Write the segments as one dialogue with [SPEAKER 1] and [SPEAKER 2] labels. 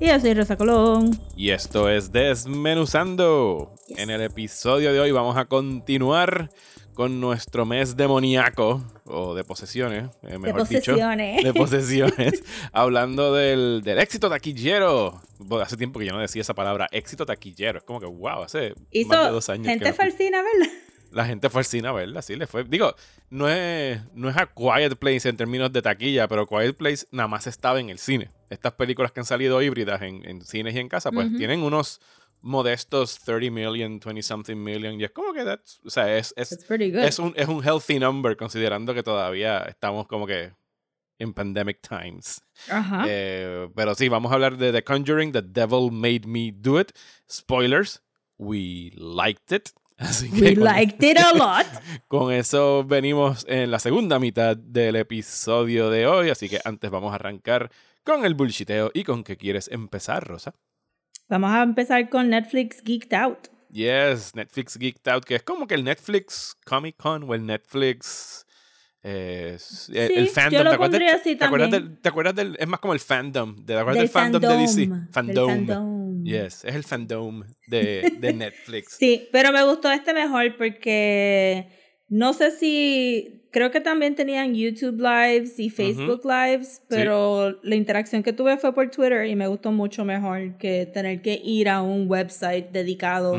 [SPEAKER 1] Y yo soy Rosa Colón.
[SPEAKER 2] y esto es Desmenuzando.
[SPEAKER 1] Yes.
[SPEAKER 2] En el episodio de hoy vamos a continuar con nuestro mes demoníaco o de posesiones, eh,
[SPEAKER 1] De
[SPEAKER 2] mejor dicho.
[SPEAKER 1] posesiones.
[SPEAKER 2] De posesiones. hablando del, del éxito taquillero. Bueno, hace tiempo que yo no decía esa palabra, éxito taquillero. Es como que, wow, hace
[SPEAKER 1] Hizo
[SPEAKER 2] más de dos años. que
[SPEAKER 1] gente
[SPEAKER 2] no-
[SPEAKER 1] falsina, ¿verdad?
[SPEAKER 2] La gente fue al cine a verla, sí, le fue. Digo, no es, no es a Quiet Place en términos de taquilla, pero Quiet Place nada más estaba en el cine. Estas películas que han salido híbridas en, en cines y en casa, pues tienen unos modestos 30 million, 20 something million. Y es como que, that's- o sea, es, es, es, un, es un healthy number considerando que todavía estamos como que en pandemic times.
[SPEAKER 1] Ajá.
[SPEAKER 2] Eh, pero sí, vamos a hablar de The Conjuring, The Devil Made Me Do It. Spoilers, we liked it. Así que
[SPEAKER 1] We
[SPEAKER 2] con-
[SPEAKER 1] liked it a lot.
[SPEAKER 2] con eso venimos en la segunda mitad del episodio de hoy, así que antes vamos a arrancar con el bullshiteo y con qué quieres empezar, Rosa.
[SPEAKER 1] Vamos a empezar con Netflix Geeked Out.
[SPEAKER 2] Yes, Netflix Geeked Out, que es como que el Netflix Comic Con o el Netflix... eh, eh,
[SPEAKER 1] Sí,
[SPEAKER 2] el
[SPEAKER 1] yo
[SPEAKER 2] fandom.
[SPEAKER 1] lo
[SPEAKER 2] ¿Te acuerdas,
[SPEAKER 1] así
[SPEAKER 2] ¿te, acuerdas del, ¿Te acuerdas del.? Es más como el fandom. ¿Te acuerdas
[SPEAKER 1] Del
[SPEAKER 2] del fandom de DC? Fandom.
[SPEAKER 1] fandom.
[SPEAKER 2] Yes, es el fandom de, de Netflix.
[SPEAKER 1] Sí, pero me gustó este mejor porque no sé si. Creo que también tenían YouTube Lives y Facebook Lives, pero la interacción que tuve fue por Twitter y me gustó mucho mejor que tener que ir a un website dedicado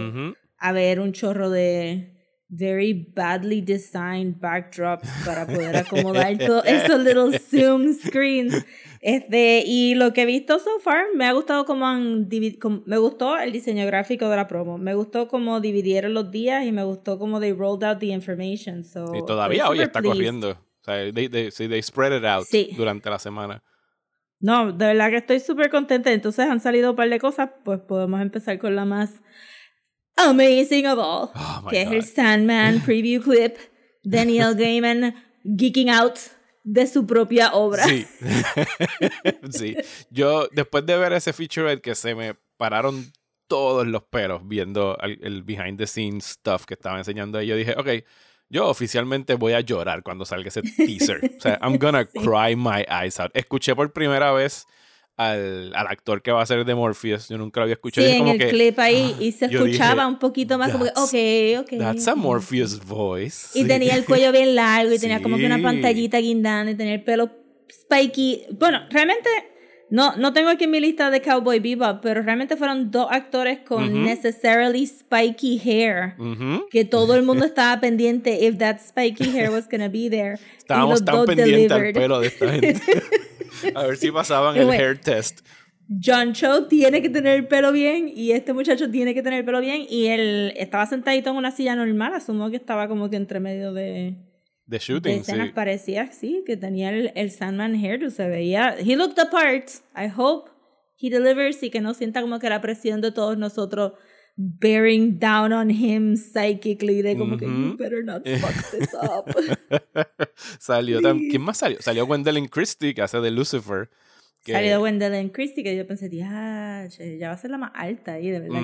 [SPEAKER 1] a ver un chorro de very badly designed backdrops para poder acomodar todos esos little zoom screens. Este, y lo que he visto so far, me ha gustado cómo han me gustó el diseño gráfico de la promo, me gustó cómo dividieron los días y me gustó cómo they rolled out the information. So,
[SPEAKER 2] Y todavía hoy está
[SPEAKER 1] pleased.
[SPEAKER 2] corriendo. O sea, they, they- they spread it out
[SPEAKER 1] Sí.
[SPEAKER 2] durante la semana.
[SPEAKER 1] No, de verdad que estoy súper contenta. Entonces han salido un par de cosas, pues podemos empezar con la más amazing of all,
[SPEAKER 2] Oh
[SPEAKER 1] que es
[SPEAKER 2] God.
[SPEAKER 1] el Sandman preview clip de Neil Gaiman geeking out de su propia obra.
[SPEAKER 2] Sí. sí. Yo, después de ver ese featurette que se me pararon todos los pelos viendo el, el behind the scenes stuff que estaba enseñando ahí, yo dije, ok, yo oficialmente voy a llorar cuando salga ese teaser. O sea, I'm gonna
[SPEAKER 1] Sí.
[SPEAKER 2] cry my eyes out. Escuché por primera vez al, al actor que va a ser de Morpheus. Yo nunca lo había escuchado.
[SPEAKER 1] Sí,
[SPEAKER 2] y
[SPEAKER 1] en
[SPEAKER 2] como
[SPEAKER 1] el
[SPEAKER 2] que,
[SPEAKER 1] clip ahí y se escuchaba
[SPEAKER 2] dije,
[SPEAKER 1] un poquito más como que,
[SPEAKER 2] "That's-
[SPEAKER 1] ok, ok.
[SPEAKER 2] That's a
[SPEAKER 1] ok".
[SPEAKER 2] Morpheus voice.
[SPEAKER 1] Y
[SPEAKER 2] Sí.
[SPEAKER 1] tenía el cuello bien largo y tenía como que una
[SPEAKER 2] Sí.
[SPEAKER 1] pantallita guindando y tenía el pelo spiky. Bueno, realmente no, no tengo aquí en mi lista de Cowboy Bebop, pero realmente fueron dos actores con
[SPEAKER 2] Ujú.
[SPEAKER 1] necessarily spiky hair.
[SPEAKER 2] Ujú.
[SPEAKER 1] Que todo el mundo estaba pendiente if that spiky hair was gonna be there.
[SPEAKER 2] Estábamos tan pendientes al pelo de esta gente. a ver si pasaban el
[SPEAKER 1] bueno,
[SPEAKER 2] hair test.
[SPEAKER 1] John Cho tiene que tener el pelo bien y este muchacho tiene que tener el pelo bien y él estaba sentadito en una silla normal, asumo que estaba como que entre medio de,
[SPEAKER 2] De
[SPEAKER 1] de
[SPEAKER 2] shooting,
[SPEAKER 1] escenas
[SPEAKER 2] sí.
[SPEAKER 1] parecía sí, que tenía el, el Sandman hairdo, se veía, he looked the part, I hope he delivers y que no sienta como que la presión de todos nosotros bearing down on him psychically de como que you better not fuck this up.
[SPEAKER 2] salió tam- ¿Quién más salió? Salió Gwendolyn Christie, que hace de Lucifer. Que,
[SPEAKER 1] Salió Gwendolyn Christie que yo pensé, ya, ya va a ser la más alta ahí, de verdad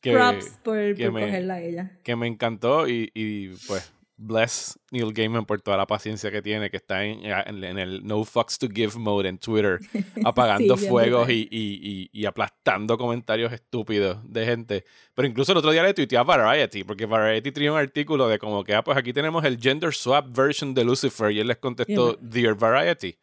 [SPEAKER 1] que props por,
[SPEAKER 2] que
[SPEAKER 1] por
[SPEAKER 2] me-
[SPEAKER 1] cogerla a ella.
[SPEAKER 2] que me encantó y, y, pues bless Neil Gaiman por toda la paciencia que tiene, que está en, en- en el no fucks to give mode en Twitter, apagando
[SPEAKER 1] Sí,
[SPEAKER 2] fuegos y, y, y aplastando comentarios estúpidos de gente. Pero incluso el otro día le tuiteé a Variety, porque Variety tenía un artículo de como que, ah, pues aquí tenemos el gender swap version de Lucifer, y él les contestó, Dear Variety,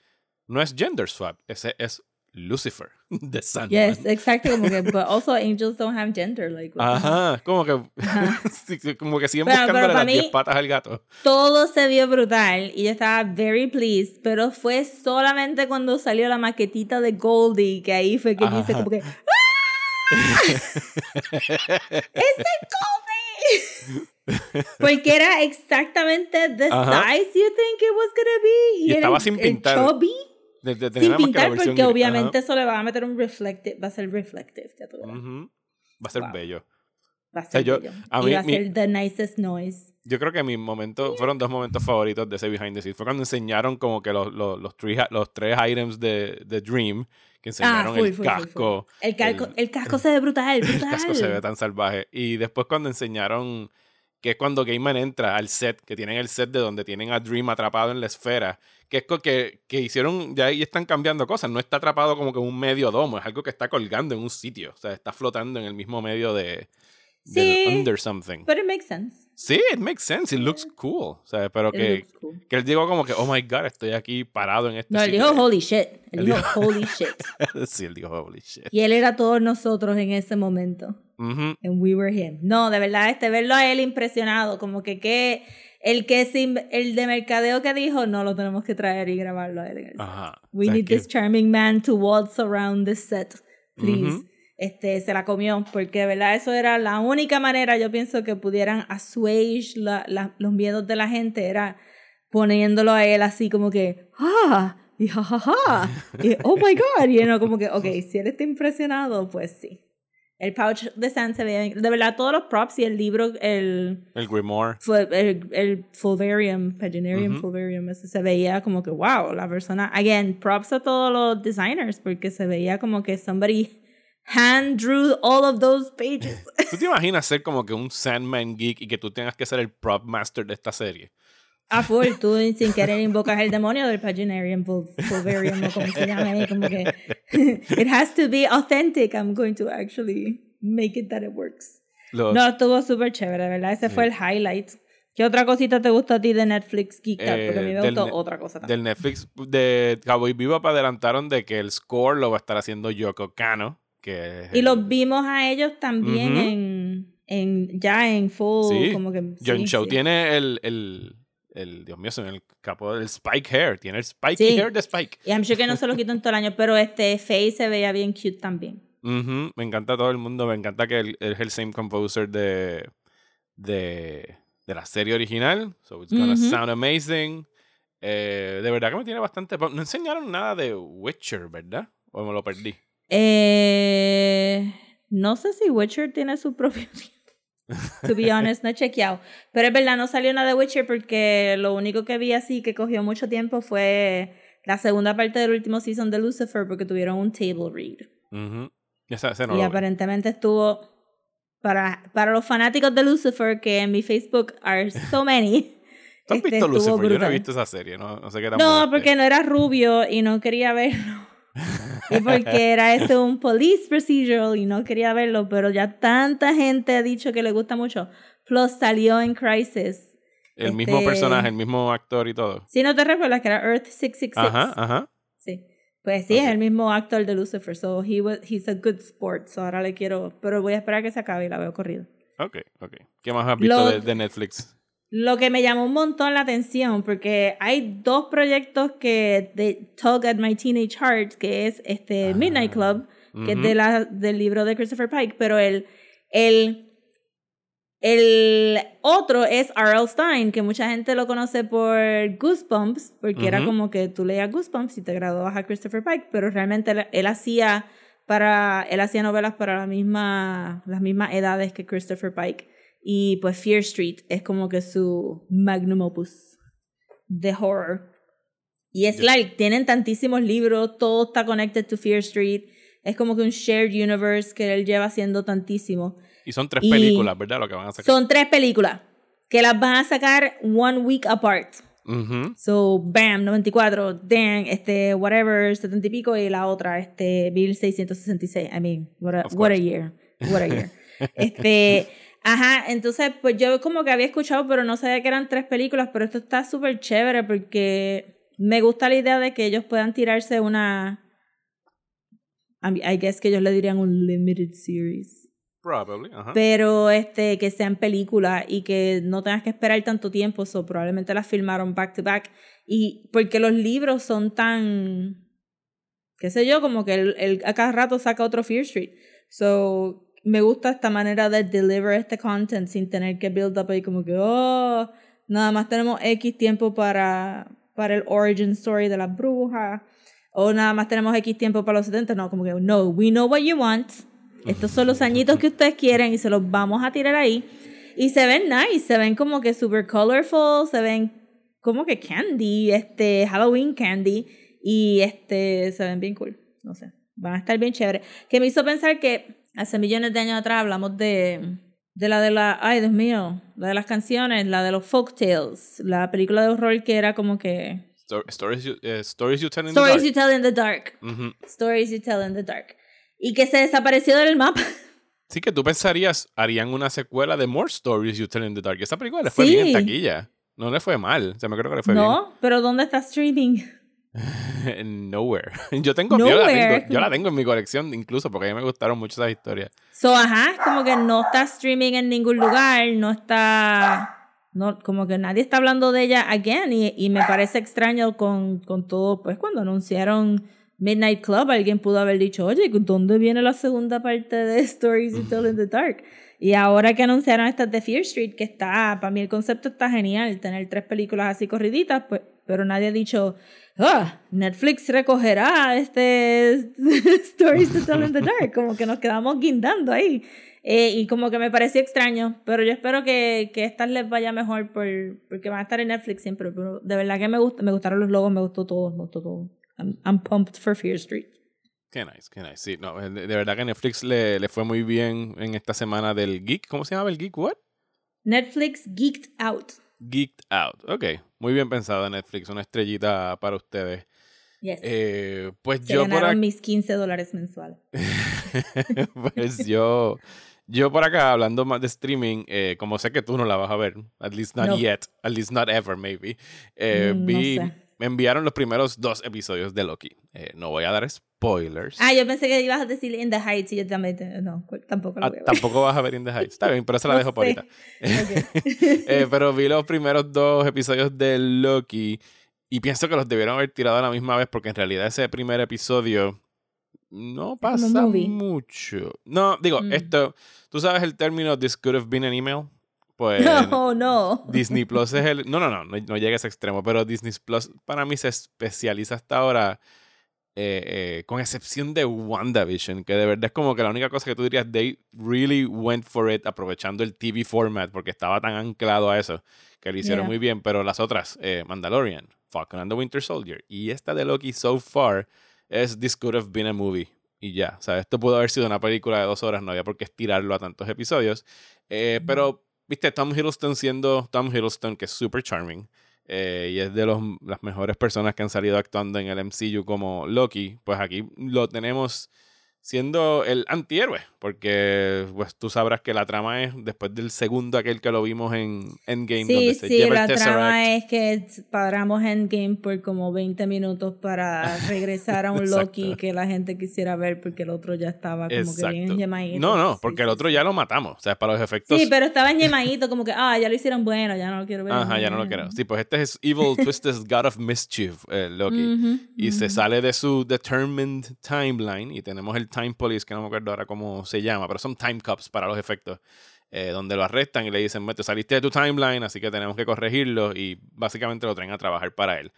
[SPEAKER 2] no es gender swap, ese es Lucifer, de Sandman.
[SPEAKER 1] Yes, exacto, como que, but also angels don't have gender, like. the.
[SPEAKER 2] Ajá, como que, como que siguen
[SPEAKER 1] Pero- pero
[SPEAKER 2] buscándole
[SPEAKER 1] para
[SPEAKER 2] las 10
[SPEAKER 1] mí-
[SPEAKER 2] patas al gato.
[SPEAKER 1] Todo se vio brutal y yo estaba very pleased, pero fue solamente cuando salió la maquetita de Goldie que ahí fue que
[SPEAKER 2] Ajá.
[SPEAKER 1] como que ¡Este Goldie! Porque era exactamente the
[SPEAKER 2] Ajá.
[SPEAKER 1] size you think it was gonna be.
[SPEAKER 2] Y
[SPEAKER 1] era
[SPEAKER 2] estaba
[SPEAKER 1] el-
[SPEAKER 2] sin
[SPEAKER 1] el
[SPEAKER 2] pintar.
[SPEAKER 1] chubby.
[SPEAKER 2] De, de
[SPEAKER 1] Sin pintar, porque
[SPEAKER 2] gris.
[SPEAKER 1] obviamente eso le va a meter un reflective, va a ser reflective, ya tú
[SPEAKER 2] Ajá.
[SPEAKER 1] verás.
[SPEAKER 2] Ujú. Va a ser
[SPEAKER 1] Wow.
[SPEAKER 2] bello.
[SPEAKER 1] Va a
[SPEAKER 2] sea,
[SPEAKER 1] ser
[SPEAKER 2] yo-
[SPEAKER 1] bello.
[SPEAKER 2] a
[SPEAKER 1] y
[SPEAKER 2] mí-
[SPEAKER 1] va a
[SPEAKER 2] mi-
[SPEAKER 1] ser the nicest noise.
[SPEAKER 2] Yo creo que mis momentos fueron dos momentos favoritos de ese behind the scenes. Fue cuando enseñaron como que los, los, los, three- los tres items de, de Dream, que enseñaron
[SPEAKER 1] Ah, full,
[SPEAKER 2] el
[SPEAKER 1] full, full, full.
[SPEAKER 2] casco.
[SPEAKER 1] El, casco,
[SPEAKER 2] el-
[SPEAKER 1] el, casco se ve brutal,
[SPEAKER 2] El
[SPEAKER 1] brutal.
[SPEAKER 2] casco se ve tan salvaje. Y después cuando enseñaron que es cuando Gaiman entra al set, que tienen el set de donde tienen a Dream atrapado en la esfera, que es que, que hicieron, ya ahí están cambiando cosas, no está atrapado como que en un medio domo, es algo que está colgando en un sitio, o sea, está flotando en el mismo medio de,
[SPEAKER 1] Sí.
[SPEAKER 2] under something.
[SPEAKER 1] But it makes sense.
[SPEAKER 2] Sí, it makes sense, it looks cool, o sea, pero
[SPEAKER 1] It
[SPEAKER 2] que,
[SPEAKER 1] cool.
[SPEAKER 2] que él dijo como que, oh my god, estoy aquí parado en este
[SPEAKER 1] No, él dijo holy shit. Él
[SPEAKER 2] Él
[SPEAKER 1] dijo
[SPEAKER 2] dijo-
[SPEAKER 1] holy shit.
[SPEAKER 2] sí, él dijo holy shit.
[SPEAKER 1] Y él era todos nosotros en ese momento.
[SPEAKER 2] Ujú.
[SPEAKER 1] And we were him. No, de verdad, este verlo a él impresionado, como que que el que sin, el de mercadeo que dijo, no lo tenemos que traer y grabarlo.
[SPEAKER 2] Ajá.
[SPEAKER 1] We need
[SPEAKER 2] que-
[SPEAKER 1] this charming man to waltz around the set, please.
[SPEAKER 2] Ujú.
[SPEAKER 1] Este, se la comió, porque de verdad eso era la única manera, yo pienso, que pudieran assuage la- la- los miedos de la gente, era poniéndolo a él así como que, ah, y jajaja, y oh my god, y no como que, ok, si él está impresionado, pues sí. El pouch de Sam se veía, de verdad, todos los props y el libro, el,
[SPEAKER 2] El Grimoire.
[SPEAKER 1] el, el Fulvarium, Paginarium. Fulvarium, se veía como que, wow, la persona, again, props a todos los designers, porque se veía como que somebody hand drew all of those pages.
[SPEAKER 2] ¿Tú te imaginas ser como que un Sandman geek y que tú tengas que ser el prop master de esta serie?
[SPEAKER 1] A full, tú sin querer invocas el demonio del Paginarium Ful- Fulvarium, o como se llama ahí, como que, it has to be authentic, I'm going to actually make it that it works.
[SPEAKER 2] Los-
[SPEAKER 1] No, estuvo súper chévere, ¿verdad? Ese fue el highlight. ¿Qué otra cosita te gustó a ti de Netflix, Geek Out? Porque a mí
[SPEAKER 2] Eh,
[SPEAKER 1] me gustó otra cosa también.
[SPEAKER 2] del Netflix de Cowboy Bebop adelantaron de que el score lo va a estar haciendo Yoko Kano. Que
[SPEAKER 1] Y
[SPEAKER 2] el-
[SPEAKER 1] los vimos a ellos también
[SPEAKER 2] Ujú.
[SPEAKER 1] en, en ya en full,
[SPEAKER 2] Sí,
[SPEAKER 1] como que
[SPEAKER 2] John
[SPEAKER 1] sí,
[SPEAKER 2] Show
[SPEAKER 1] sí.
[SPEAKER 2] tiene el, el, el, Dios mío, se me el capo del Spike Hair. Tiene el Spike
[SPEAKER 1] Sí.
[SPEAKER 2] Hair de Spike.
[SPEAKER 1] Y I'm sure que no se lo quitó en todo el año, pero este Faye se veía bien cute también.
[SPEAKER 2] Me encanta todo el mundo. Me encanta que él es el same composer de, de, de la serie original. So it's gonna sound amazing. Eh, de verdad que me tiene bastante. No enseñaron nada de Witcher, ¿verdad? O me lo perdí.
[SPEAKER 1] Eh, no sé si Witcher tiene su propio To be honest, no he chequeado. Pero es verdad, no salió nada de Witcher porque lo único que vi así que cogió mucho tiempo fue la segunda parte del último season de Lucifer porque tuvieron un table read.
[SPEAKER 2] Esa, ese no
[SPEAKER 1] y
[SPEAKER 2] lo vi.
[SPEAKER 1] aparentemente estuvo para, para los fanáticos de Lucifer que en mi Facebook are so many.
[SPEAKER 2] ¿Tú has
[SPEAKER 1] este,
[SPEAKER 2] visto Lucifer? Yo no he visto esa serie. No, no sé qué
[SPEAKER 1] No, porque no era rubio y no quería verlo. Y porque era esto un police procedural y no quería verlo, pero ya tanta gente ha dicho que le gusta mucho. Plus salió en Crisis.
[SPEAKER 2] El mismo
[SPEAKER 1] este-
[SPEAKER 2] personaje, el mismo actor y todo.
[SPEAKER 1] Si no te recuerdas que era Earth 666.
[SPEAKER 2] Ajá, ajá.
[SPEAKER 1] Sí. Pues sí,
[SPEAKER 2] Ok.
[SPEAKER 1] es el mismo actor de Lucifer. So he was, he's a good sport. So ahora le quiero. Pero voy a esperar a que se acabe y la veo corrido.
[SPEAKER 2] Ok, ok. ¿Qué más has visto
[SPEAKER 1] Lo-
[SPEAKER 2] de, de Netflix?
[SPEAKER 1] Lo que me llamó un montón la atención, porque hay dos proyectos que de tug at my teenage heart, que es este Midnight Club, que es de la, del libro de Christopher Pike, pero el, el, el otro es R.L. Stein, que mucha gente lo conoce por Goosebumps, porque era como que tú leías Goosebumps y te graduabas a Christopher Pike, pero realmente él, él hacía para él hacía novelas para la misma, las mismas edades que Christopher Pike. Y pues Fear Street es como que su magnum opus de horror. Y es like, tienen tantísimos libros, todo está connected to Fear Street. Es como que un shared universe que él lleva haciendo tantísimo.
[SPEAKER 2] Y son tres
[SPEAKER 1] Y-
[SPEAKER 2] películas, ¿verdad? Lo que van a sacar.
[SPEAKER 1] Son tres películas que las van a sacar one week apart.
[SPEAKER 2] Ujú.
[SPEAKER 1] So, bam, 94, damn, este, whatever, 70 y pico, y la otra, este, 1666. I mean, what a, what a year. What a year. este, ajá, entonces, pues yo como que había escuchado, pero no sabía que eran tres películas, pero esto está súper chévere porque me gusta la idea de que ellos puedan tirarse una. I guess que ellos le dirían un limited series
[SPEAKER 2] Probably, ajá.
[SPEAKER 1] pero este que sean películas y que no tengas que esperar tanto tiempo, so probablemente las filmaron back to back y porque los libros son tan qué sé yo, como que el, el a cada rato saca otro Fear Street. So me gusta esta manera de deliver este content sin tener que build up ahí como que oh, nada más tenemos X tiempo para para el origin story de las brujas. o nada más tenemos X tiempo para los 70. No, como que, no, we know what you want. Estos son los añitos que ustedes quieren y se los vamos a tirar ahí. Y se ven nice, se ven como que super colorful, se ven como que candy, este, Halloween candy. Y este, se ven bien cool. No sé, van a estar bien chéveres. Que me hizo pensar que hace millones de años atrás hablamos de, de la de la, ay Dios mío, la de las canciones, la de los folk tales, la película de horror que era como que...
[SPEAKER 2] Stor- stories, you, eh, stories you tell in the
[SPEAKER 1] Stories
[SPEAKER 2] dark.
[SPEAKER 1] you tell in the dark. Stories you tell in the dark. Y que se desapareció del mapa.
[SPEAKER 2] Sí que tú pensarías, harían una secuela de More Stories You Tell in the Dark. Esa película le fue bien en
[SPEAKER 1] Sí.
[SPEAKER 2] taquilla. No le fue mal. O sea, me creo que le fue
[SPEAKER 1] no, pero ¿dónde está streaming?
[SPEAKER 2] Nowhere. Yo tengo, yo la
[SPEAKER 1] Nowhere.
[SPEAKER 2] tengo, yo la tengo en mi colección incluso porque a mí me gustaron mucho esas historias.
[SPEAKER 1] So, ajá, como que no está streaming en ningún lugar, no está. No, como que nadie está hablando de ella again. Y, y me parece extraño con, con todo, pues cuando anunciaron Midnight Club, alguien pudo haber dicho, oye, ¿dónde viene la segunda parte de Stories You Tell in the Dark? Y ahora que anunciaron esta de Fear Street, que está, para mí el concepto está genial, tener tres películas así corriditas, pues, pero nadie ha dicho, ah, Netflix recogerá este Stories to Tell in the Dark, como que nos quedamos guindando ahí. Eh, y como que me pareció extraño, pero yo espero que, que estas les vaya mejor por, porque van a estar en Netflix siempre. Pero de verdad que me gusta, me gustaron los logos, me gustó todo, me gustó todo. I'm, I'm pumped for Fear Street.
[SPEAKER 2] Qué nice, qué nice. Sí, no, de, de verdad que Netflix le, le fue muy bien en esta semana del Geek. ¿Cómo se llama el Geek? ¿What?
[SPEAKER 1] Netflix Geeked Out.
[SPEAKER 2] Geeked Out. Ok, muy bien pensado Netflix. Una estrellita para ustedes.
[SPEAKER 1] Yes.
[SPEAKER 2] Eh, pues
[SPEAKER 1] Se
[SPEAKER 2] yo por
[SPEAKER 1] ganaron
[SPEAKER 2] acá.
[SPEAKER 1] mis 15 dólares mensuales.
[SPEAKER 2] pues yo, yo por acá hablando más de streaming, eh, como sé que tú no la vas a ver, at least not
[SPEAKER 1] No.
[SPEAKER 2] yet, at least not ever, maybe. eh,
[SPEAKER 1] Mm, no
[SPEAKER 2] vi,
[SPEAKER 1] sé.
[SPEAKER 2] Me enviaron los primeros dos episodios de Loki. Eh, no voy a dar spoilers.
[SPEAKER 1] Ah, yo pensé que ibas a decir In the Heights y yo también. No, tampoco lo
[SPEAKER 2] Ah,
[SPEAKER 1] voy a ver.
[SPEAKER 2] tampoco vas a ver In the Heights. Está bien, pero se la
[SPEAKER 1] No
[SPEAKER 2] dejo por ahorita. Eh, pero vi los primeros dos episodios de Loki y pienso que los debieron haber tirado a la misma vez porque en realidad ese primer episodio no pasa mucho. No, digo,
[SPEAKER 1] Mm.
[SPEAKER 2] esto, tú sabes el término This could have been an email. Pues
[SPEAKER 1] No, no.
[SPEAKER 2] Disney Plus es el. No, no, no, no, no llega a ese extremo, pero Disney Plus para mí se especializa hasta ahora, eh, eh, con excepción de WandaVision, que de verdad es como que la única cosa que tú dirías, they really went for it, aprovechando el TV format, porque estaba tan anclado a eso, que lo hicieron
[SPEAKER 1] Yeah.
[SPEAKER 2] muy bien, pero las otras, eh, Mandalorian, Falcon and the Winter Soldier, y esta de Loki so far es This could have been a movie. Y ya, o sea, esto pudo haber sido una película de dos horas, no había por qué estirarlo a tantos episodios. Eh, pero, viste, Tom Hiddleston siendo Tom Hiddleston, que es super charming, eh, y es de los, las mejores personas que han salido actuando en el MCU como Loki, pues aquí lo tenemos siendo el antihéroe, porque pues tú sabrás que la trama es después del segundo aquel que lo vimos en Endgame,
[SPEAKER 1] Sí,
[SPEAKER 2] donde se
[SPEAKER 1] sí,
[SPEAKER 2] lleva
[SPEAKER 1] la
[SPEAKER 2] el
[SPEAKER 1] trama es que paramos Endgame por como 20 minutos para regresar a un
[SPEAKER 2] Exacto.
[SPEAKER 1] Loki que la gente quisiera ver porque el otro ya estaba como que bien
[SPEAKER 2] Exacto.
[SPEAKER 1] yemadito.
[SPEAKER 2] No, no,
[SPEAKER 1] Sí,
[SPEAKER 2] porque el
[SPEAKER 1] sí,
[SPEAKER 2] otro
[SPEAKER 1] sí.
[SPEAKER 2] ya lo matamos, o sea, para los efectos...
[SPEAKER 1] Sí, pero estaba yemadito, como que, ah, ya lo hicieron bueno, ya no lo quiero ver.
[SPEAKER 2] Ajá, ya no lo quiero. Sí, pues este es Evil Twisted God of Mischief, eh, Loki.
[SPEAKER 1] Ujú,
[SPEAKER 2] y se
[SPEAKER 1] ujú.
[SPEAKER 2] sale de su determined timeline y tenemos el time police que no me acuerdo ahora cómo se llama pero son time cups para los efectos eh, donde lo arrestan y le dicen "Bueno, te saliste de tu timeline así que tenemos que corregirlo y básicamente lo traen a trabajar para él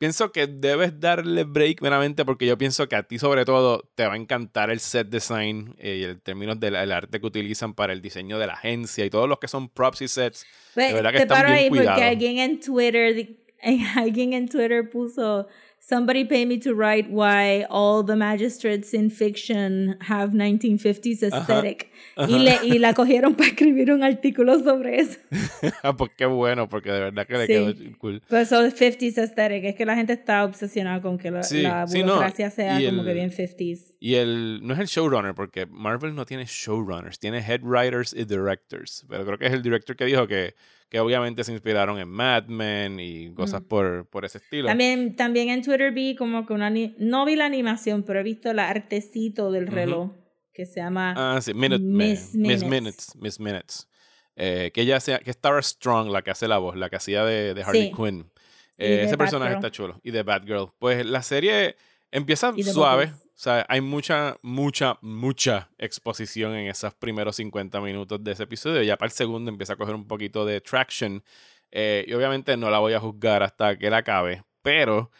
[SPEAKER 2] pienso que debes darle break meramente porque yo pienso que a ti sobre todo te va a encantar el set design eh, y el términos del el arte que utilizan para el diseño de la agencia y todos los que son props y sets de verdad que
[SPEAKER 1] te
[SPEAKER 2] están
[SPEAKER 1] paro
[SPEAKER 2] bien
[SPEAKER 1] ahí
[SPEAKER 2] cuidados.
[SPEAKER 1] porque alguien en Twitter, alguien en Twitter puso Somebody pay me to write why all the magistrates in fiction have 1950s aesthetic. Y, le, y la cogieron para escribir un artículo sobre eso.
[SPEAKER 2] pues qué bueno porque de verdad que le
[SPEAKER 1] Sí.
[SPEAKER 2] quedó cool
[SPEAKER 1] Pero eso es 50s aesthetic. Es que la gente está obsesionada con que la,
[SPEAKER 2] Sí,
[SPEAKER 1] la
[SPEAKER 2] sí, no,
[SPEAKER 1] burocracia sea
[SPEAKER 2] y
[SPEAKER 1] como
[SPEAKER 2] el-
[SPEAKER 1] que bien 50s.
[SPEAKER 2] Y el no es el showrunner, porque Marvel no tiene showrunners, tiene head writers y directors. Pero creo que es el director que dijo que, que obviamente se inspiraron en Mad Men y cosas
[SPEAKER 1] Mm.
[SPEAKER 2] por, por ese estilo.
[SPEAKER 1] También, también en Twitter vi como que una... No vi la animación, pero he visto el artecito del reloj que se llama...
[SPEAKER 2] Ah, sí, Minute,
[SPEAKER 1] Miss
[SPEAKER 2] Miss
[SPEAKER 1] Minutes.
[SPEAKER 2] Minutes. Miss Minutes. Eh, que ella sea, que Tara Strong, la que hace la voz, la que hacía de, de Harley
[SPEAKER 1] Sí.
[SPEAKER 2] Quinn. Eh, ese personaje está chulo. Y de Batgirl. Pues la serie empieza suave. O sea, hay mucha, mucha, mucha exposición en esos primeros 50 minutos de ese episodio. Ya para el segundo empieza a coger un poquito de traction. Eh, y obviamente no la voy a juzgar hasta que la acabe. Pero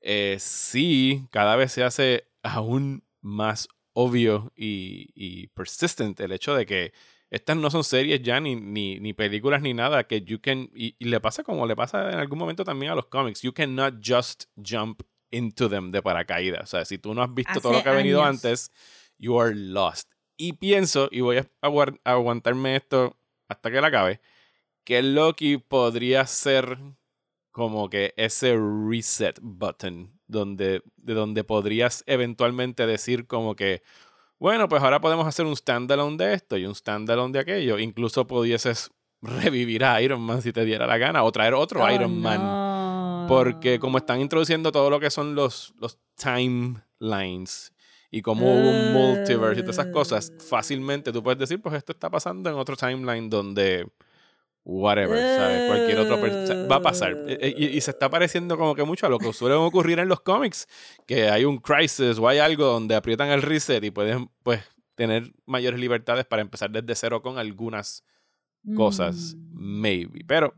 [SPEAKER 2] eh, sí, cada vez se hace aún más obvio y, y persistent el hecho de que estas no son series ya ni, ni, ni películas ni nada que you can y, y le pasa como le pasa en algún momento también a los cómics you cannot just jump into them de paracaídas o sea si tú no has visto todo lo que ha venido
[SPEAKER 1] años.
[SPEAKER 2] antes you are lost y pienso y voy a aguantarme esto hasta que la acabe que Loki podría ser como que ese reset button donde de donde podrías eventualmente decir como que bueno, pues ahora podemos hacer un standalone de esto y un standalone de aquello. Incluso pudieses revivir a Iron Man si te diera la gana o traer otro
[SPEAKER 1] Oh,
[SPEAKER 2] Iron Man.
[SPEAKER 1] no.
[SPEAKER 2] Porque como están introduciendo todo lo que son los, los timelines y como hubo un multiverse y todas esas cosas, fácilmente tú puedes decir, pues esto está pasando en otro timeline donde whatever, ¿sabes? Cualquier otro per- o sea, va a pasar. E- e- Y, y se está pareciendo como que mucho a lo que suele ocurrir en los cómics, que hay un crisis o hay algo donde aprietan el reset y pueden pues tener mayores libertades para empezar desde cero con algunas cosas,
[SPEAKER 1] Mm.
[SPEAKER 2] maybe. Pero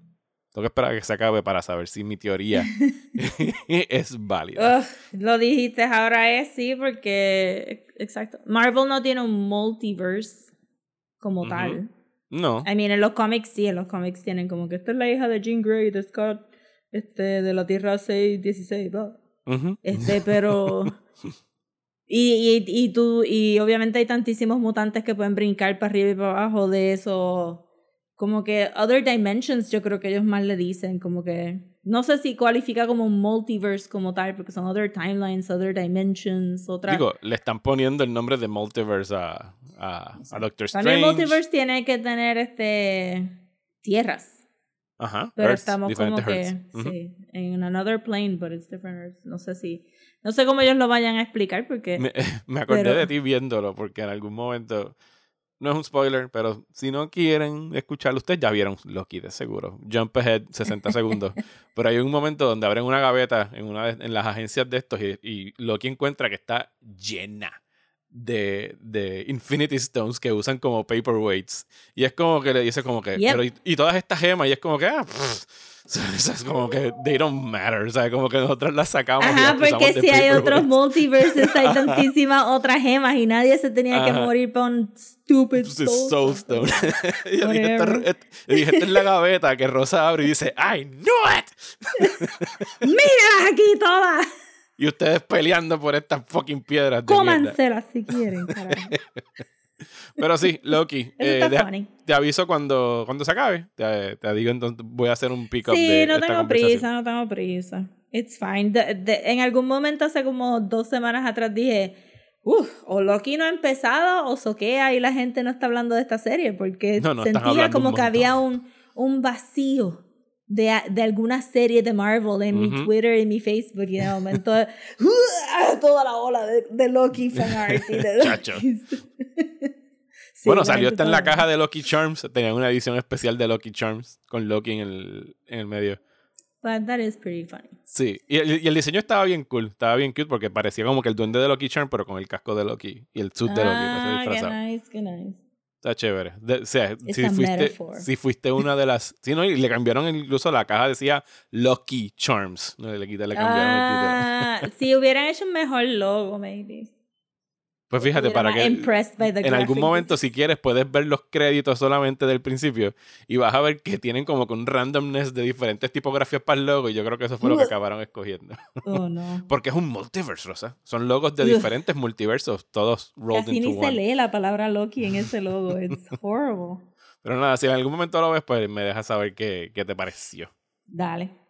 [SPEAKER 2] tengo que esperar a que se acabe para saber si mi teoría es válida.
[SPEAKER 1] Ugh, lo dijiste ahora es sí, porque. Exacto. Marvel no tiene un multiverse como
[SPEAKER 2] Ujú.
[SPEAKER 1] tal.
[SPEAKER 2] No.
[SPEAKER 1] I mean, en los cómics sí, en los cómics tienen como que esta es la hija de Jean Grey, de Scott, este, de la Tierra 616, bla.
[SPEAKER 2] Ujú.
[SPEAKER 1] Este, pero. Y, y, y tú, y obviamente hay tantísimos mutantes que pueden brincar para arriba y para abajo de eso. Como que Other Dimensions, yo creo que ellos más le dicen, como que. No sé si cualifica como un multiverse como tal, porque son Other Timelines, Other Dimensions, otra.
[SPEAKER 2] Digo, le están poniendo el nombre de multiverse a, a, a Doctor
[SPEAKER 1] También
[SPEAKER 2] Strange.
[SPEAKER 1] el multiverse tiene que tener este. tierras.
[SPEAKER 2] Ajá.
[SPEAKER 1] Pero
[SPEAKER 2] Earths,
[SPEAKER 1] estamos como que, sí, en another plane, but it's different Earths. No sé si, no sé cómo ellos lo vayan a explicar porque
[SPEAKER 2] Me, me acordé
[SPEAKER 1] Pero-
[SPEAKER 2] de ti viéndolo porque en algún momento, no es un spoiler, pero si no quieren escucharlo, ustedes ya vieron Loki de seguro. Jump ahead 60 segundos. pero hay un momento donde abren una gaveta en una de- en las agencias de estos y, y Loki encuentra que está llena de, de Infinity Stones que usan como paperweights. Y es como que le dice como que,
[SPEAKER 1] Yep.
[SPEAKER 2] pero y, y todas estas gemas, y es como que, ah, pff, es como que they don't matter, o sea, como que nosotros las sacamos.
[SPEAKER 1] Ajá,
[SPEAKER 2] las
[SPEAKER 1] porque si hay otros multiverses, hay tantísimas otras gemas y nadie se tenía que
[SPEAKER 2] Ajá.
[SPEAKER 1] morir por un stupid soul
[SPEAKER 2] Soulstone. y yo dije, esta, es la gaveta que Rosa abre y dice, I knew it.
[SPEAKER 1] ¡Mira aquí todas!
[SPEAKER 2] Y ustedes peleando por estas fucking piedras.
[SPEAKER 1] Cómanselas si quieren, carajo.
[SPEAKER 2] Pero sí, Loki, eh, te aviso cuando, cuando se acabe. Te, te digo, entonces voy a hacer un pick-up
[SPEAKER 1] Sí,
[SPEAKER 2] de
[SPEAKER 1] no
[SPEAKER 2] esta
[SPEAKER 1] tengo prisa, no tengo prisa. It's fine. De- de- en algún momento, hace como dos semanas atrás, dije, uff, o Loki no ha empezado o soquea y la gente no está hablando de esta serie porque
[SPEAKER 2] No, no,
[SPEAKER 1] sentía como que había un, un vacío de, de alguna serie de Marvel en mi
[SPEAKER 2] Ujú.
[SPEAKER 1] Twitter y mi Facebook y de momento ¡uh! toda la ola de, de Loki fanart y de. Loki. Sí,
[SPEAKER 2] bueno, salió esta en la caja de Loki Charms. Tenía una edición especial de Loki Charms con Loki en el, en el medio.
[SPEAKER 1] But that is pretty funny.
[SPEAKER 2] Sí, y el, y el diseño estaba bien cool, estaba bien cute porque parecía como que el duende de Loki Charm, pero con el casco de Loki y el suit de Loki. pues,
[SPEAKER 1] Ah, qué nice, qué nice.
[SPEAKER 2] Está chévere. De- o sea,
[SPEAKER 1] It's
[SPEAKER 2] si fuiste,
[SPEAKER 1] metaphor.
[SPEAKER 2] si fuiste una de las. Sí, no, y le cambiaron incluso la caja, decía Lucky Charms. No, le, quita- le cambiaron el
[SPEAKER 1] Ah, si hubieran hecho un mejor logo, maybe.
[SPEAKER 2] Pues fíjate, para que. En algún momento, si quieres, puedes ver los créditos solamente del principio y vas a ver que tienen como que un randomness de diferentes tipografías para el logo y yo creo que eso fue lo que acabaron escogiendo.
[SPEAKER 1] Oh, no.
[SPEAKER 2] Porque es un multiverse, Rosa. Son logos de diferentes multiversos, todos rolled
[SPEAKER 1] Casi
[SPEAKER 2] into
[SPEAKER 1] ni se
[SPEAKER 2] one.
[SPEAKER 1] lee la palabra Loki en ese logo. It's horrible.
[SPEAKER 2] Pero nada, si en algún momento lo ves, pues me dejas saber qué, qué te pareció.
[SPEAKER 1] Dale.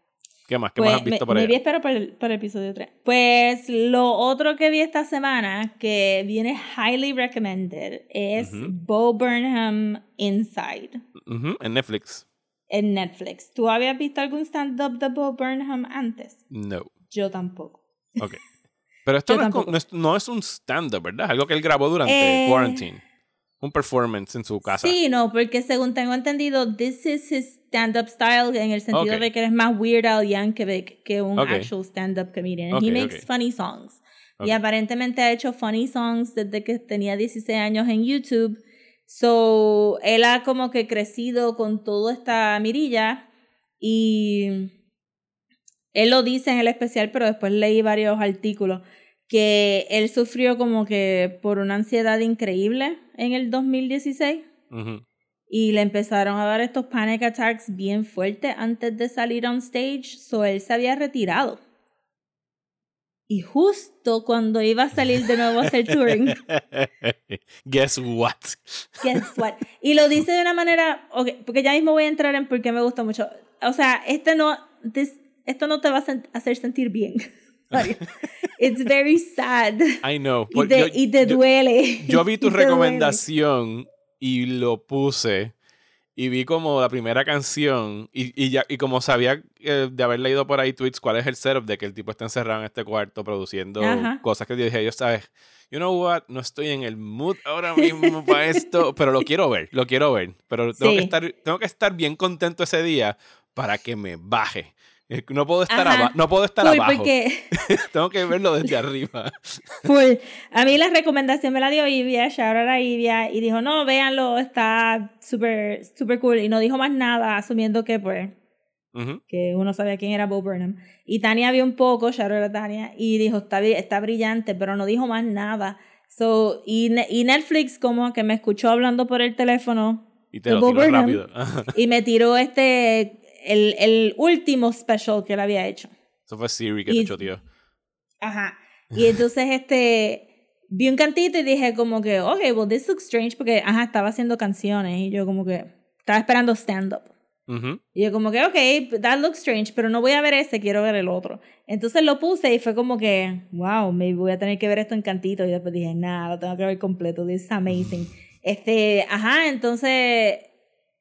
[SPEAKER 2] ¿Qué más? ¿Qué más
[SPEAKER 1] Pues,
[SPEAKER 2] has visto
[SPEAKER 1] me,
[SPEAKER 2] por ahí?
[SPEAKER 1] maybe espero para el, para el episodio 3. Pues lo otro que vi esta semana, que viene highly recommended, es
[SPEAKER 2] Ujú.
[SPEAKER 1] Bo Burnham Inside
[SPEAKER 2] Ujú, en Netflix.
[SPEAKER 1] en Netflix. ¿Tú habías visto algún stand-up de Bo Burnham antes?
[SPEAKER 2] No.
[SPEAKER 1] Yo tampoco.
[SPEAKER 2] Ok. Pero esto es, no, es, no es un stand-up, ¿verdad? Algo que él grabó durante
[SPEAKER 1] Eh,
[SPEAKER 2] quarantine. Un performance en su casa.
[SPEAKER 1] Sí, no, porque según tengo entendido, this is his stand-up style en el sentido
[SPEAKER 2] Ok.
[SPEAKER 1] de que eres más Weird Al Yankovic que un
[SPEAKER 2] Ok.
[SPEAKER 1] actual stand-up comedian.
[SPEAKER 2] Ok,
[SPEAKER 1] He makes funny songs. Y aparentemente ha hecho funny songs desde que tenía 16 años en YouTube. So, él ha como que crecido con toda esta mirilla y él lo dice en el especial, pero después leí varios artículos que él sufrió como que por una ansiedad increíble en el 2016
[SPEAKER 2] Ujú.
[SPEAKER 1] Y le empezaron a dar estos panic attacks bien fuertes antes de salir on stage, so él se había retirado. Y justo cuando iba a salir de nuevo a hacer touring,
[SPEAKER 2] Guess what?
[SPEAKER 1] guess what? Y lo dice de una manera, ok, porque ya mismo voy a entrar en por qué me gusta mucho. O sea, este no, this- esto no te va a sen- hacer sentir bien. Like, It's very sad.
[SPEAKER 2] I know.
[SPEAKER 1] Y te,
[SPEAKER 2] yo-
[SPEAKER 1] y te
[SPEAKER 2] yo-
[SPEAKER 1] duele.
[SPEAKER 2] Yo vi tu
[SPEAKER 1] duele.
[SPEAKER 2] Y lo puse y vi como la primera canción y, y ya y como sabía eh, de haber leído por ahí tweets cuál es el setup de que el tipo está encerrado en este cuarto produciendo
[SPEAKER 1] Ajá.
[SPEAKER 2] cosas que yo dije, yo sabes, you know what, no estoy en el mood ahora mismo para esto, pero lo quiero ver, lo quiero ver, pero tengo que estar tengo que estar bien contento ese día para que me baje. No puedo estar abajo, no puedo estar
[SPEAKER 1] Full,
[SPEAKER 2] abajo.
[SPEAKER 1] porque
[SPEAKER 2] Tengo que verlo desde arriba.
[SPEAKER 1] Full. A mí la recomendación me la dio Ivia, shout out a Ivia, y dijo, no, véanlo, está súper, súper cool. Y no dijo más nada, asumiendo que, pues, que uno sabía quién era Bo Burnham. Y Tania vio un poco, shout out a Tania, y dijo, está, está brillante, pero no dijo más nada. So, y, Ne- y Netflix como que me escuchó hablando por el teléfono
[SPEAKER 2] Y te lo rápido.
[SPEAKER 1] Y me tiró este, el, el último special que él había hecho.
[SPEAKER 2] Eso fue Siri que
[SPEAKER 1] Y-
[SPEAKER 2] te choteó.
[SPEAKER 1] Ajá. Y entonces, este, vi un cantito y dije como que, ok, well, this looks strange, porque, ajá, estaba haciendo canciones y yo como que estaba esperando stand-up.
[SPEAKER 2] Ujú.
[SPEAKER 1] Y yo como que, ok, that looks strange, pero no voy a ver ese, quiero ver el otro. Entonces lo puse y fue como que, wow, maybe voy a tener que ver esto en cantito. Y después dije, nada, lo tengo que ver completo, this is amazing. Este, ajá, entonces,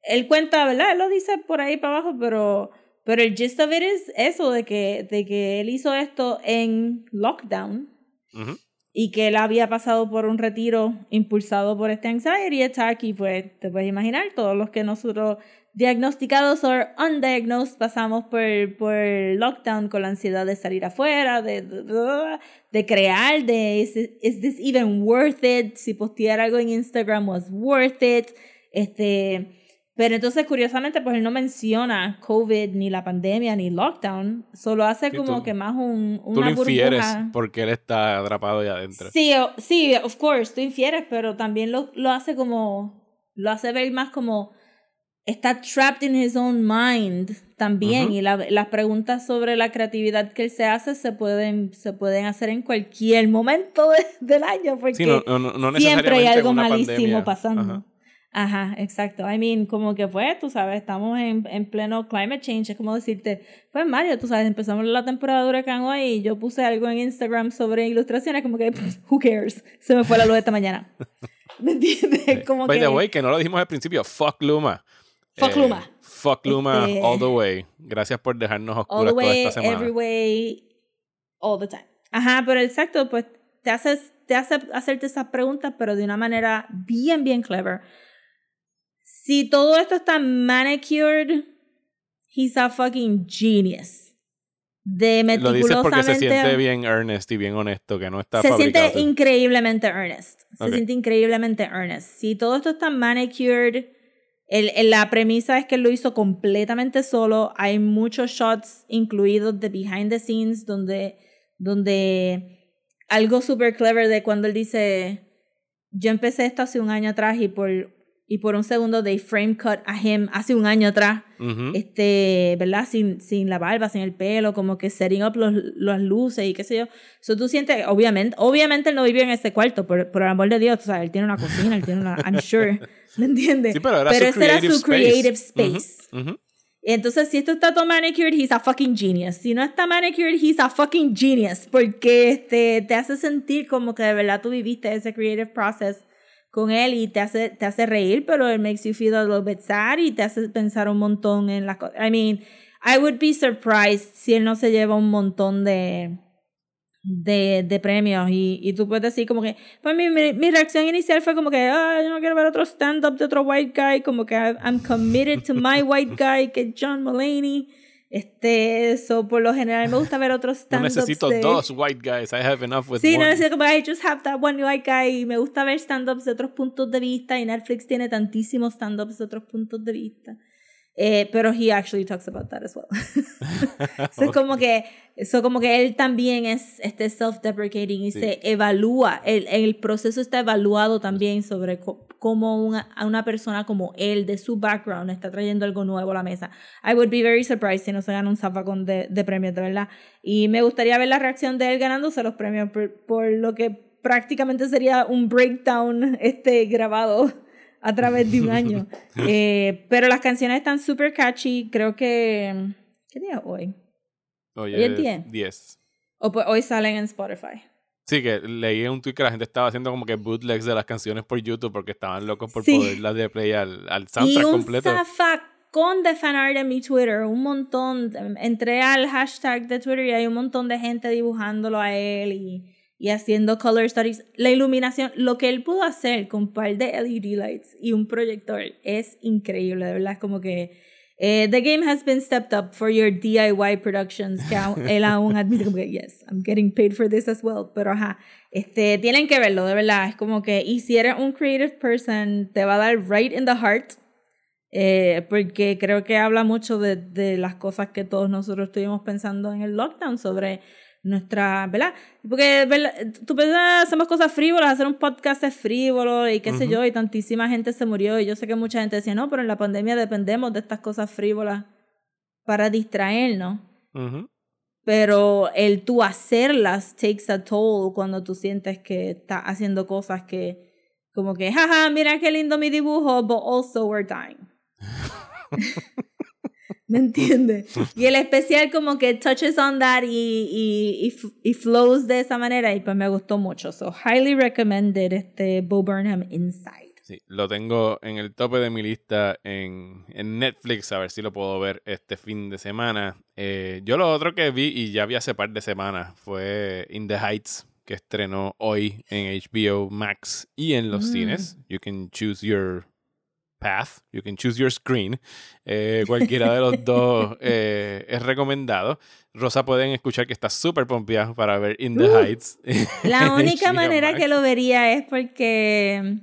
[SPEAKER 1] él cuenta, ¿verdad? Él lo dice por ahí para abajo, pero, pero el gist of it es eso, de que, de que él hizo esto en lockdown
[SPEAKER 2] Ujú.
[SPEAKER 1] y que él había pasado por un retiro impulsado por este anxiety attack y pues te puedes imaginar todos los que nosotros diagnosticados o undiagnosed pasamos por, por lockdown con la ansiedad de salir afuera, de, de, de crear, de is, is this even worth it, si postear algo en Instagram was worth it, este... Pero entonces, curiosamente, pues él no menciona COVID, ni la pandemia, ni lockdown. Solo hace
[SPEAKER 2] Sí,
[SPEAKER 1] como
[SPEAKER 2] tú-
[SPEAKER 1] que más un,
[SPEAKER 2] Tú lo
[SPEAKER 1] una
[SPEAKER 2] infieres
[SPEAKER 1] burbuja.
[SPEAKER 2] porque él está atrapado allá adentro.
[SPEAKER 1] Sí, o- sí, of course, tú infieres, pero también lo, lo hace como, lo hace ver más como, está trapped in his own mind también,
[SPEAKER 2] Ujú.
[SPEAKER 1] y la- las preguntas sobre la creatividad que él se hace se pueden, se pueden hacer en cualquier momento de- del año, porque
[SPEAKER 2] Sí, no, no, no
[SPEAKER 1] siempre hay algo
[SPEAKER 2] una
[SPEAKER 1] malísimo
[SPEAKER 2] pandemia.
[SPEAKER 1] pasando.
[SPEAKER 2] Ajá.
[SPEAKER 1] Ajá. exacto. I mean, como que pues, tú sabes, estamos en, en pleno climate change, es como decirte, pues Mario, tú sabes, empezamos la temporada de huracán hoy y yo puse algo en Instagram sobre ilustraciones, como que, pues, who cares, se me fue la luz esta mañana. ¿Me entiendes? Como
[SPEAKER 2] By
[SPEAKER 1] que,
[SPEAKER 2] the way, que no lo dijimos al principio, fuck Luma.
[SPEAKER 1] Fuck Luma.
[SPEAKER 2] Fuck Luma
[SPEAKER 1] Este-
[SPEAKER 2] all the way. Gracias por dejarnos
[SPEAKER 1] all
[SPEAKER 2] oscuras
[SPEAKER 1] the
[SPEAKER 2] toda
[SPEAKER 1] way,
[SPEAKER 2] esta semana.
[SPEAKER 1] every way, all the time. Ajá, pero exacto, pues te haces, te hace hacerte esas preguntas, pero de una manera bien, bien clever. Si todo esto está manicured, he's a fucking genius. De
[SPEAKER 2] Lo dices porque se
[SPEAKER 1] meticulosamente.
[SPEAKER 2] siente bien earnest y bien honesto, que no está
[SPEAKER 1] se
[SPEAKER 2] fabricado.
[SPEAKER 1] siente increíblemente earnest. Se siente increíblemente earnest. Si todo esto está manicured, el, el- la premisa es que él lo hizo completamente solo. Hay muchos shots incluidos de behind the scenes donde, donde algo super clever de cuando él dice, yo empecé esto hace un año atrás y por, y por un segundo they frame cut a him hace un año atrás
[SPEAKER 2] Ujú.
[SPEAKER 1] este, ¿verdad? Sin, sin la barba, sin el pelo, como que setting up los, las luces y qué sé yo. So tú sientes, obviamente, obviamente él no vivió en ese cuarto, por, por el amor de Dios, o sea, él tiene una cocina, él tiene una, I'm sure, ¿me entiendes?
[SPEAKER 2] Sí, pero era su
[SPEAKER 1] ese era su
[SPEAKER 2] space.
[SPEAKER 1] creative space.
[SPEAKER 2] ujú.
[SPEAKER 1] Entonces, si esto está todo manicured, he's a fucking genius. Si no está manicured, he's a fucking genius. Porque este, te hace sentir como que de verdad tú viviste ese creative process con él y te hace, te hace reír, pero it makes you feel a little bit sad y te hace pensar un montón en las cosas. I mean, I would be surprised si él no se lleva un montón de, de, de premios y, y tú puedes decir como que, pues mi, mi, reacción inicial fue como que, ah, yo no quiero ver otro stand-up de otro white guy, como que I'm committed to my white guy, que John Mulaney. Este, so por lo general me gusta ver otros
[SPEAKER 2] No
[SPEAKER 1] stand-ups
[SPEAKER 2] necesito
[SPEAKER 1] de-
[SPEAKER 2] dos white guys. I have enough with
[SPEAKER 1] Sí, no
[SPEAKER 2] one.
[SPEAKER 1] necesito como I just have that one white guy y me gusta ver stand-ups de otros puntos de vista y Netflix tiene tantísimos stand-ups de otros puntos de vista. Eh, pero he actually talks about that as well. so, es como que, so como que él también es este self-deprecating y
[SPEAKER 2] Sí.
[SPEAKER 1] se evalúa, el, el proceso está evaluado también sobre cómo una, a una persona como él, de su background, está trayendo algo nuevo a la mesa. I would be very surprised si no se gana un zafacón de, de premios, de verdad. Y me gustaría ver la reacción de él ganándose los premios por, por lo que prácticamente sería un breakdown este, grabado a través de un año. Eh, pero las canciones están super catchy. Creo que. ¿Qué día es hoy? Hoy es 10.
[SPEAKER 2] 10.
[SPEAKER 1] O pues hoy salen en Spotify.
[SPEAKER 2] Sí, que leí un tweet que la gente estaba haciendo como que bootlegs de las canciones por YouTube porque estaban locos por
[SPEAKER 1] Sí.
[SPEAKER 2] poderlas de play al, al
[SPEAKER 1] Y
[SPEAKER 2] soundtrack
[SPEAKER 1] un
[SPEAKER 2] completo.
[SPEAKER 1] zafacón de fanart en mi Twitter. Un montón. Entré al hashtag de Twitter y hay un montón de gente dibujándolo a él y, y haciendo color studies. La iluminación, lo que él pudo hacer con un par de LED lights y un proyector es increíble. De verdad, es como que. eh, the game has been stepped up for your DIY productions. Que él aún admite como que, yes, I'm getting paid for this as well. Pero ajá, este, tienen que verlo, de verdad. Es como que, y si eres un creative person, te va a dar right in the heart. Eh, porque creo que habla mucho de, de las cosas que todos nosotros estuvimos pensando en el lockdown sobre nuestra, ¿verdad? Porque ¿verdad? tú piensas, hacemos cosas frívolas, hacer un podcast es frívolo y qué sé
[SPEAKER 2] Ujú.
[SPEAKER 1] yo, y tantísima gente se murió y yo sé que mucha gente decía, no, pero en la pandemia dependemos de estas cosas frívolas para distraernos.
[SPEAKER 2] Ujú.
[SPEAKER 1] Pero el tú hacerlas takes a toll cuando tú sientes que estás haciendo cosas que, como que, jaja, mira qué lindo mi dibujo, but also we're dying. ¿Me entiendes? Y el especial como que touches on that y, y, y, y flows de esa manera y pues me gustó mucho. So, highly recommended este Bo Burnham Inside.
[SPEAKER 2] Sí, lo tengo en el tope de mi lista en, en Netflix, a ver si lo puedo ver este fin de semana. Eh, yo lo otro que vi y ya vi hace par de semanas fue In the Heights, que estrenó hoy en HBO Max y en los
[SPEAKER 1] Mm.
[SPEAKER 2] cines. You can choose your path, you can choose your screen. Eh, cualquiera de los dos eh, es recomendado. Rosa pueden escuchar que está súper pompeada para ver In the
[SPEAKER 1] Uh.
[SPEAKER 2] Heights.
[SPEAKER 1] La única manera
[SPEAKER 2] Max.
[SPEAKER 1] que lo vería es porque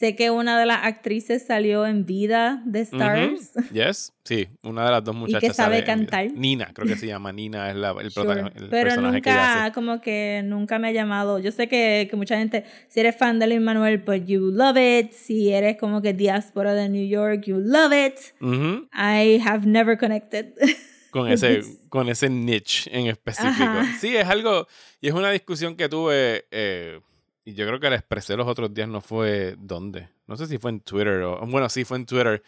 [SPEAKER 1] sé que una de las actrices salió en vida de Stars.
[SPEAKER 2] Yes, sí, una de las dos muchachas.
[SPEAKER 1] que sabe cantar.
[SPEAKER 2] Nina, creo que se llama Nina, es la, el,
[SPEAKER 1] Sure.
[SPEAKER 2] el
[SPEAKER 1] Pero
[SPEAKER 2] personaje que ella
[SPEAKER 1] nunca,
[SPEAKER 2] hace.
[SPEAKER 1] como que nunca me ha llamado. Yo sé que, que mucha gente, si eres fan de Lin Manuel, pues you love it. Si eres como que diáspora de New York, you love it. I have never connected.
[SPEAKER 2] Con ese, con ese niche en específico.
[SPEAKER 1] Ajá.
[SPEAKER 2] Sí, es algo, y es una discusión que tuve, eh, y yo creo que la expresé los otros días, no fue dónde. No sé si fue en Twitter o, bueno, sí fue en Twitter,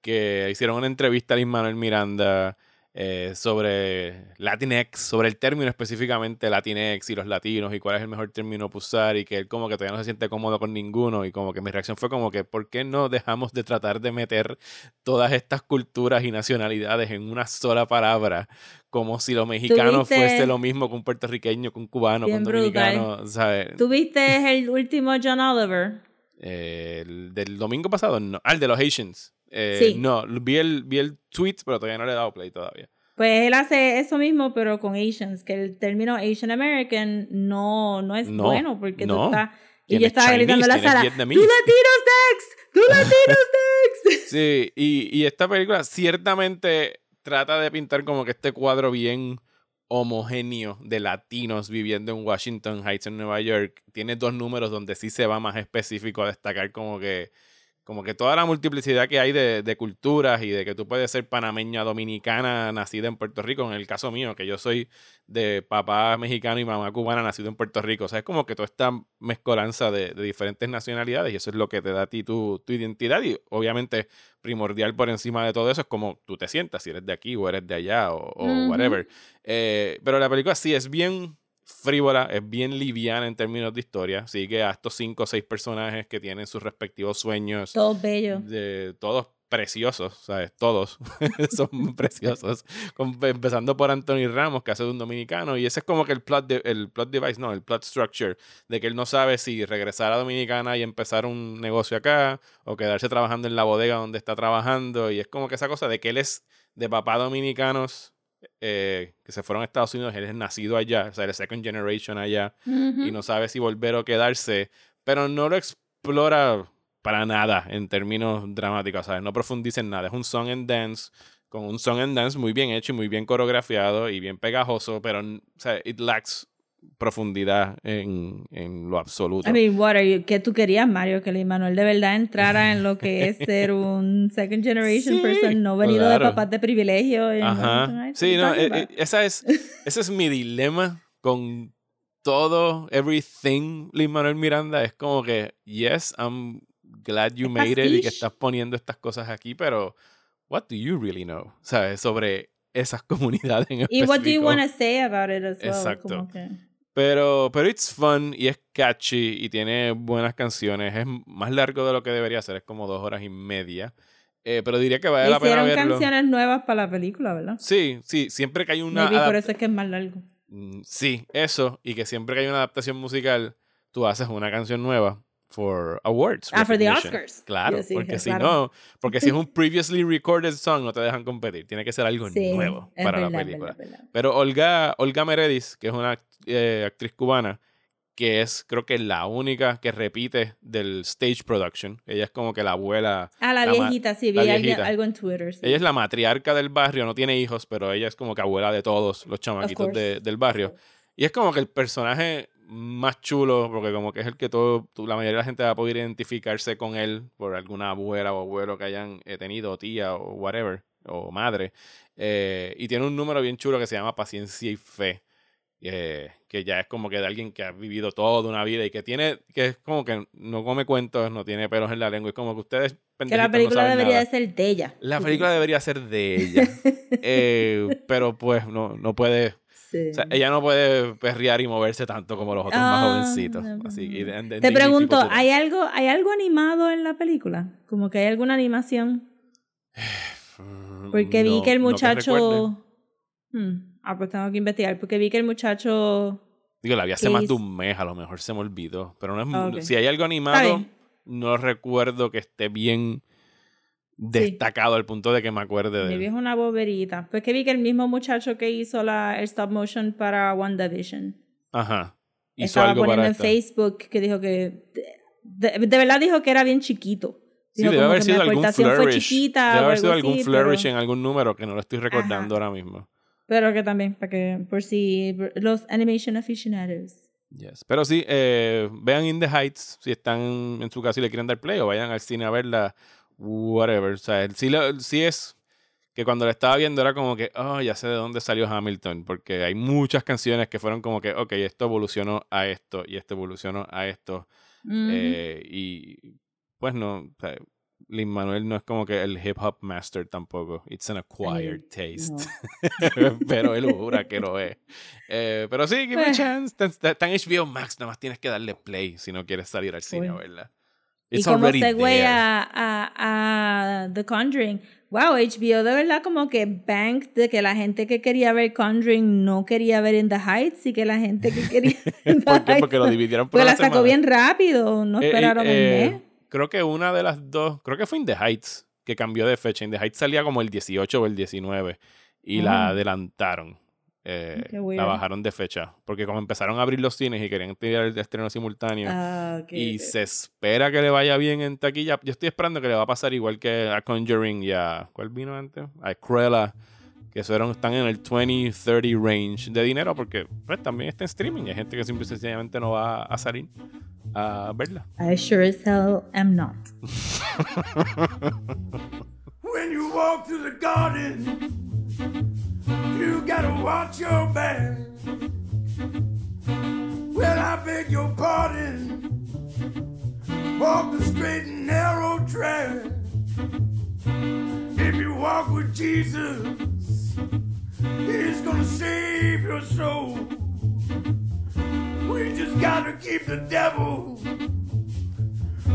[SPEAKER 2] que hicieron una entrevista a Lin Manuel Miranda eh, sobre Latinx, sobre el término específicamente Latinx y los latinos y cuál es el mejor término para usar y que él como que todavía no se siente cómodo con ninguno y como que mi reacción fue como que ¿por qué no dejamos de tratar de meter todas estas culturas y nacionalidades en una sola palabra? Como si lo mexicano
[SPEAKER 1] Tuviste-
[SPEAKER 2] fuese lo mismo que un puertorriqueño, que un cubano, que un dominicano, ¿sabes?
[SPEAKER 1] ¿Tuviste el último John Oliver?
[SPEAKER 2] Eh, el del domingo pasado, no. Ah, el de los Asians. Eh,
[SPEAKER 1] Sí.
[SPEAKER 2] No, vi el, vi el tweet, pero todavía no le he dado play todavía.
[SPEAKER 1] Pues él hace eso mismo, pero con Asians, que el término Asian American no, no es
[SPEAKER 2] No,
[SPEAKER 1] bueno, porque tú
[SPEAKER 2] no.
[SPEAKER 1] estás... Y yo estaba
[SPEAKER 2] Chinese,
[SPEAKER 1] gritando en la sala. ¡Tú latinos next! ¡Tú latinos next!
[SPEAKER 2] Sí, y, y esta película ciertamente trata de pintar como que este cuadro bien homogéneo de latinos viviendo en Washington Heights, en Nueva York. Tiene dos números donde sí se va más específico a destacar como que como que toda la multiplicidad que hay de, de culturas y de que tú puedes ser panameña, dominicana, nacida en Puerto Rico, en el caso mío, que yo soy de papá mexicano y mamá cubana, nacido en Puerto Rico. O sea, es como que toda esta mezcolanza de, de diferentes nacionalidades y eso es lo que te da a ti tu, tu identidad y obviamente primordial por encima de todo eso es como tú te sientas, si eres de aquí o eres de allá o, whatever. Eh, pero la película sí es bien frívola, es bien liviana en términos de historia. Sigue a estos cinco o seis personajes que tienen sus respectivos sueños
[SPEAKER 1] Todos bellos.
[SPEAKER 2] de todos preciosos, ¿sabes? Todos son preciosos. Con- empezando por Anthony Ramos, que hace de un dominicano, y ese es como que el plot, de- el plot device, no, el plot structure, de que él no sabe si regresar a Dominicana y empezar un negocio acá, o quedarse trabajando en la bodega donde está trabajando, y es como que esa cosa de que él es de papá dominicanos eh, que se fueron a Estados Unidos, él es nacido allá, o sea, es second generation allá, y no sabe si volver o quedarse, pero no lo explora para nada en términos dramáticos, ¿sabes? No profundiza en nada. Es un song and dance con un song and dance muy bien hecho y muy bien coreografiado y bien pegajoso, pero o sea, it lacks profundidad en, en lo absoluto.
[SPEAKER 1] I mean, what are you? ¿Qué tú querías, Mario? Que Lin Manuel de verdad entrara en lo que es ser un second generation
[SPEAKER 2] Sí,
[SPEAKER 1] person, no venido
[SPEAKER 2] claro.
[SPEAKER 1] de papás de privilegio.
[SPEAKER 2] Ajá. Sí, no, eh, eh, esa es, ese es mi dilema con todo, everything, Lin Manuel Miranda. Es como que, yes, I'm glad you made it y que
[SPEAKER 1] pastiche.
[SPEAKER 2] estás poniendo estas cosas aquí, pero what do you really know? ¿Sabes? Sobre esas comunidades en
[SPEAKER 1] Y what do you
[SPEAKER 2] específico.
[SPEAKER 1] want to say about it as well?
[SPEAKER 2] Exacto.
[SPEAKER 1] Que-
[SPEAKER 2] Pero, pero it's fun y es catchy y tiene buenas canciones. Es más largo de lo que debería ser, es como dos horas y media. Eh, pero diría que vale la pena
[SPEAKER 1] Hicieron
[SPEAKER 2] verlo.
[SPEAKER 1] canciones nuevas para la película, ¿verdad?
[SPEAKER 2] Sí, sí, siempre que hay una
[SPEAKER 1] Maybe por eso es que es más largo.
[SPEAKER 2] Mm, Sí, eso, y que siempre que hay una adaptación musical, tú haces una canción nueva for awards.
[SPEAKER 1] Ah, for the. Oscars.
[SPEAKER 2] Claro,
[SPEAKER 1] sí,
[SPEAKER 2] porque si
[SPEAKER 1] claro.
[SPEAKER 2] no, porque si es un previously recorded song, no te dejan competir. Tiene que ser algo
[SPEAKER 1] Sí,
[SPEAKER 2] nuevo para la película.
[SPEAKER 1] verdad, verdad.
[SPEAKER 2] Pero Olga, Olga Meredith, que es una eh, actriz cubana, que es creo que la única que repite del stage production. Ella es como que la abuela.
[SPEAKER 1] Ah, la, viejita, sí, vi
[SPEAKER 2] viejita.
[SPEAKER 1] algo en Twitter. sí.
[SPEAKER 2] Ella es la matriarca del barrio, no tiene hijos, pero ella es como que abuela de todos los chamaquitos de- del barrio. Y es como que el personaje más chulo, porque como que es el que todo, la mayoría de la gente va a poder identificarse con él por alguna abuela o abuelo que hayan eh, tenido, o tía o whatever, o madre. Eh, y tiene un número bien chulo que se llama Paciencia y Fe. eh, que ya es como que de alguien que ha vivido toda una vida y que tiene, que es como que no come cuentos, no tiene pelos en la lengua. Es como que ustedes
[SPEAKER 1] que la película debería de ser de ella.
[SPEAKER 2] La película debería ser de ella. Eh, pero pues no, no puede.
[SPEAKER 1] Sí.
[SPEAKER 2] O sea, ella no puede perrear y moverse tanto como los otros más
[SPEAKER 1] Ah,
[SPEAKER 2] jovencitos.
[SPEAKER 1] no,
[SPEAKER 2] Así, y
[SPEAKER 1] no.
[SPEAKER 2] de- de-
[SPEAKER 1] Te pregunto, ¿hay algo, ¿hay algo animado en la película? Como que hay alguna animación. Porque vi que el muchacho... Hmm, Ah, pues tengo que investigar. Porque vi que el muchacho...
[SPEAKER 2] Digo, la vi hace
[SPEAKER 1] ¿Qué
[SPEAKER 2] más de un mes, a lo mejor se me olvidó. Pero no es,
[SPEAKER 1] Ah, ok.
[SPEAKER 2] si hay algo animado, no recuerdo que esté bien destacado al punto de que me acuerde de él.
[SPEAKER 1] es una boberita. Pues que vi que el mismo muchacho que hizo la, el stop motion para WandaVision
[SPEAKER 2] Ajá. Hizo
[SPEAKER 1] estaba
[SPEAKER 2] algo
[SPEAKER 1] poniendo
[SPEAKER 2] para
[SPEAKER 1] en
[SPEAKER 2] esta.
[SPEAKER 1] Facebook que dijo que... De, de verdad dijo que era bien chiquito.
[SPEAKER 2] Sí, debe haber sido algún flourish.
[SPEAKER 1] chiquita
[SPEAKER 2] debe haber sido algún
[SPEAKER 1] así,
[SPEAKER 2] flourish
[SPEAKER 1] pero-
[SPEAKER 2] en algún número que no lo estoy recordando
[SPEAKER 1] Ajá.
[SPEAKER 2] ahora mismo.
[SPEAKER 1] Pero que también, para que, por si los animation aficionados.
[SPEAKER 2] Yes. Pero sí, eh, vean In the Heights si están en su casa y le quieren dar play o vayan al cine a verla, whatever. O sea, el- sí, lo- sí es que cuando la estaba viendo era como que, oh, ya sé de dónde salió Hamilton, porque hay muchas canciones que fueron como que, ok, esto evolucionó a esto y esto evolucionó a esto.
[SPEAKER 1] Ujú.
[SPEAKER 2] Eh, y pues no, o sea, Lin Manuel no es como que el hip hop master tampoco. It's an acquired taste. pero él jura que lo es. Eh, pero sí, give it a
[SPEAKER 1] Pues.
[SPEAKER 2] chance. Está, en HBO Max, nada más tienes que darle play si no quieres salir al cine a Verla.
[SPEAKER 1] Y
[SPEAKER 2] It's
[SPEAKER 1] como segue a, a, a The Conjuring. Wow, HBO de verdad como que bank de que la gente que quería ver Conjuring no quería ver In the Heights y que la gente que quería
[SPEAKER 2] ¿Por qué? Porque lo dividieron por
[SPEAKER 1] Pues la sacó
[SPEAKER 2] semana.
[SPEAKER 1] bien rápido, no
[SPEAKER 2] Eh,
[SPEAKER 1] esperaron
[SPEAKER 2] eh,
[SPEAKER 1] un mes.
[SPEAKER 2] Creo que una de las dos, creo que fue In the Heights, que cambió de fecha. In the Heights salía como el 18 o el 19 y la adelantaron. Eh, la bajaron de fecha. Porque como empezaron a abrir los cines y querían tirar el estreno simultáneo.
[SPEAKER 1] Ah, ok,
[SPEAKER 2] y se espera que le vaya bien en taquilla. Yo estoy esperando que le va a pasar igual que a Conjuring y a. ¿Cuál vino antes? A Cruella. Que fueron, están en el 20, 30 range de dinero porque pues, también está en streaming. y Hay gente que simple y sencillamente no va a salir a verla.
[SPEAKER 1] I sure as hell am not.
[SPEAKER 3] When you walk through the garden, you gotta watch your back. Well, I beg your pardon. Walk the straight and narrow track. If you walk with Jesus, He's gonna save your soul. We just gotta keep the devil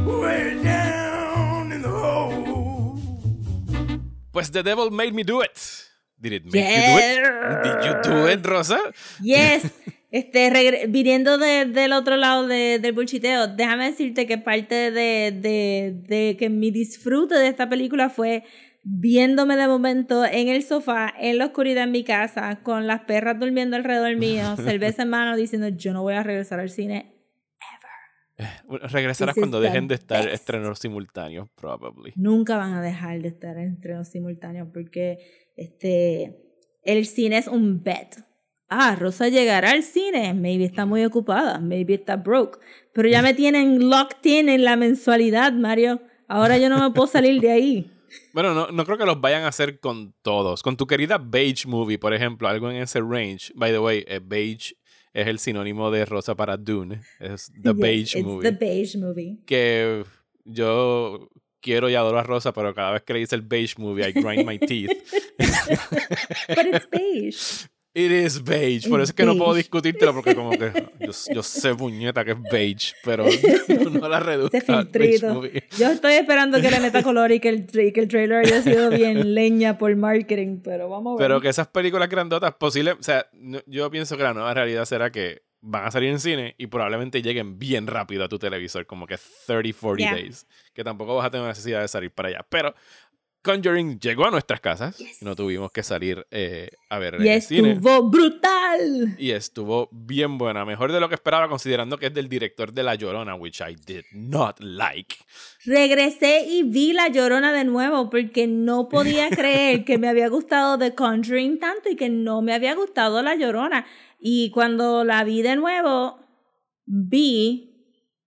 [SPEAKER 3] way down in the hole.
[SPEAKER 2] Pues The Devil Made Me Do It. Did it make you do it? Did you do it, Rosa?
[SPEAKER 1] Yes. Este, viniendo de- del otro lado de- del bulchiteo, déjame decirte que parte de, de, de que mi disfrute de esta película fue viéndome de momento en el sofá, en la oscuridad en mi casa, con las perras durmiendo alrededor mío, cerveza en mano, diciendo yo no voy a regresar al cine
[SPEAKER 2] Bueno, regresarás
[SPEAKER 1] This is
[SPEAKER 2] cuando dejen de estar
[SPEAKER 1] best.
[SPEAKER 2] estrenos simultáneos, probably.
[SPEAKER 1] Nunca van a dejar de estar en estrenos simultáneos porque este el cine es un bet. Ah, Rosa llegará al cine. Maybe está muy ocupada. Maybe está broke. Pero ya me tienen locked in en la mensualidad, Mario. Ahora yo no me puedo salir de ahí.
[SPEAKER 2] Bueno, no, no creo que los vayan a hacer con todos. Con tu querida Beige Movie, por ejemplo, algo en ese range. By the way, eh, Beige es el sinónimo de rosa para Dune. Es The
[SPEAKER 1] Yes,
[SPEAKER 2] Beige
[SPEAKER 1] it's
[SPEAKER 2] Movie.
[SPEAKER 1] The beige movie.
[SPEAKER 2] que yo quiero y adoro a Rosa, pero cada vez que le dice el beige movie, I grind my teeth.
[SPEAKER 1] But it's beige.
[SPEAKER 2] It is beige. Por eso es que no puedo discutírtelo, porque como que yo, yo sé puñeta que es beige, pero no la movie.
[SPEAKER 1] Yo estoy esperando que le meta color y que el, que el trailer haya sido bien leña por marketing, pero vamos a ver.
[SPEAKER 2] Pero que esas películas grandotas posibles, o sea, yo pienso que la nueva realidad será que van a salir en cine y probablemente lleguen bien rápido a tu televisor, como que 30, 40
[SPEAKER 1] Yeah.
[SPEAKER 2] days, que tampoco vas a tener necesidad de salir para allá. Pero Conjuring llegó a nuestras casas y no tuvimos que salir eh, a ver
[SPEAKER 1] y
[SPEAKER 2] en el cine.
[SPEAKER 1] estuvo brutal.
[SPEAKER 2] Y estuvo bien buena, mejor de lo que esperaba, considerando que es del director de La Llorona, which I did not like.
[SPEAKER 1] Regresé y vi La Llorona de nuevo porque no podía creer que me había gustado The Conjuring tanto y que no me había gustado La Llorona. Y cuando la vi de nuevo, vi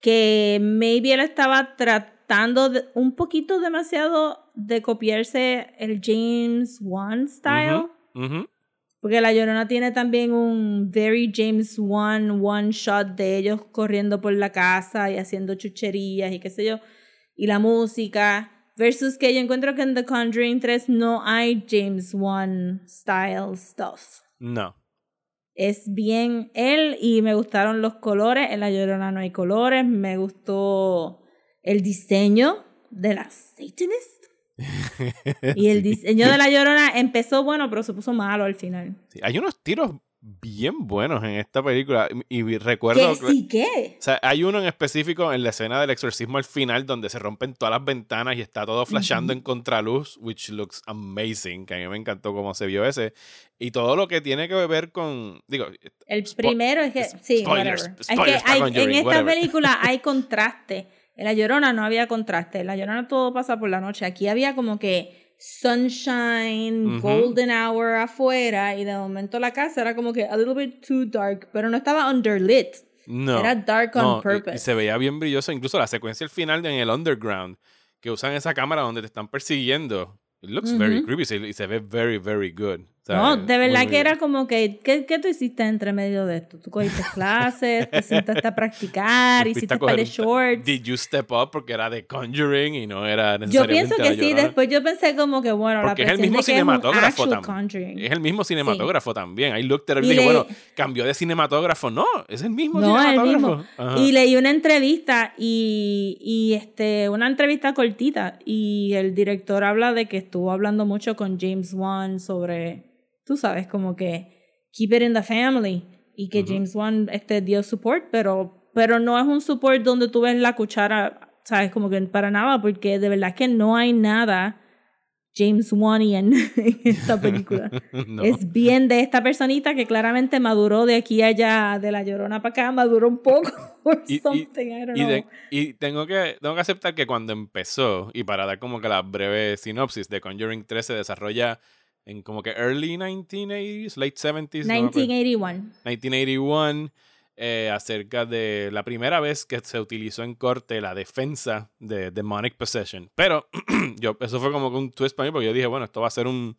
[SPEAKER 1] que maybe él estaba tratando de- un poquito demasiado de copiarse el James Wan style. Porque La Llorona tiene también un very James Wan one shot de ellos corriendo por la casa y haciendo chucherías y qué sé yo. Y la música. Versus que yo encuentro que en The Conjuring 3 no hay James Wan style stuff.
[SPEAKER 2] No.
[SPEAKER 1] Es bien él y me gustaron los colores. En La Llorona no hay colores. Me gustó el diseño de la Satanist. Y el diseño de La Llorona empezó bueno, pero se puso malo al final.
[SPEAKER 2] Sí, Hay unos tiros bien buenos en esta película. Y, y recuerdo.
[SPEAKER 1] ¿Qué? ¿Sí qué?
[SPEAKER 2] O sea, hay uno en específico en la escena del exorcismo al final donde se rompen todas las ventanas y está todo flashando en contraluz, which looks amazing, que a mí me encantó cómo se vio ese. Y todo lo que tiene que ver con, digo,
[SPEAKER 1] El primero es que, sí,
[SPEAKER 2] spoilers,
[SPEAKER 1] whatever. Es que hay- en esta
[SPEAKER 2] whatever.
[SPEAKER 1] película hay contraste. En La Llorona no había contraste. En La Llorona todo pasa por la noche. Aquí había como que sunshine, golden hour afuera y de momento la casa era como que a little bit too dark, pero no estaba underlit.
[SPEAKER 2] no.
[SPEAKER 1] Era dark on
[SPEAKER 2] no, y-
[SPEAKER 1] purpose.
[SPEAKER 2] Y, se veía bien brilloso, incluso la secuencia al final de en el underground, que usan esa cámara donde te están persiguiendo. It looks very creepy se- y se ve very, very good.
[SPEAKER 1] No, de verdad que era como que, ¿qué, qué tú hiciste entre medio de esto? Tú cogiste clases, te sentaste a practicar,
[SPEAKER 2] Fuiste
[SPEAKER 1] hiciste
[SPEAKER 2] a
[SPEAKER 1] un par
[SPEAKER 2] coger
[SPEAKER 1] de shorts.
[SPEAKER 2] Did you step up? Porque era de Conjuring y no era
[SPEAKER 1] Yo
[SPEAKER 2] necesariamente
[SPEAKER 1] pienso que sí, después yo pensé como que, bueno,
[SPEAKER 2] Porque
[SPEAKER 1] la
[SPEAKER 2] es el mismo
[SPEAKER 1] es
[SPEAKER 2] cinematógrafo
[SPEAKER 1] actual
[SPEAKER 2] también. Es el mismo cinematógrafo también. I looked at it
[SPEAKER 1] Y
[SPEAKER 2] y dije,
[SPEAKER 1] le-
[SPEAKER 2] bueno, cambió de cinematógrafo. No, es el mismo
[SPEAKER 1] No, el
[SPEAKER 2] cinematógrafo.
[SPEAKER 1] mismo. Y leí una entrevista y, y este, una entrevista cortita y el director habla de que estuvo hablando mucho con James Wan sobre, tú sabes, como que keep it in the family y que. James Wan este, dio support, pero, pero no es un support donde tú ves la cuchara, sabes, como que para nada, porque de verdad que no hay nada James Wanian en esta película.
[SPEAKER 2] No.
[SPEAKER 1] Es bien de esta personita que claramente maduró de aquí a allá, de la llorona para acá, maduró un poco. Or
[SPEAKER 2] Y- y-
[SPEAKER 1] something, I don't
[SPEAKER 2] Y,
[SPEAKER 1] know.
[SPEAKER 2] de- y tengo, que, tengo que aceptar que cuando empezó, y para dar como que la breve sinopsis de Conjuring 3 se desarrolla en como que early 1980s, late 70s, no me acuerdo.
[SPEAKER 1] 1981.
[SPEAKER 2] 1981, eh, acerca de la primera vez que se utilizó en corte la defensa de demonic possession. Pero yo, eso fue como un twist para mí, porque yo dije, bueno, esto va a ser un,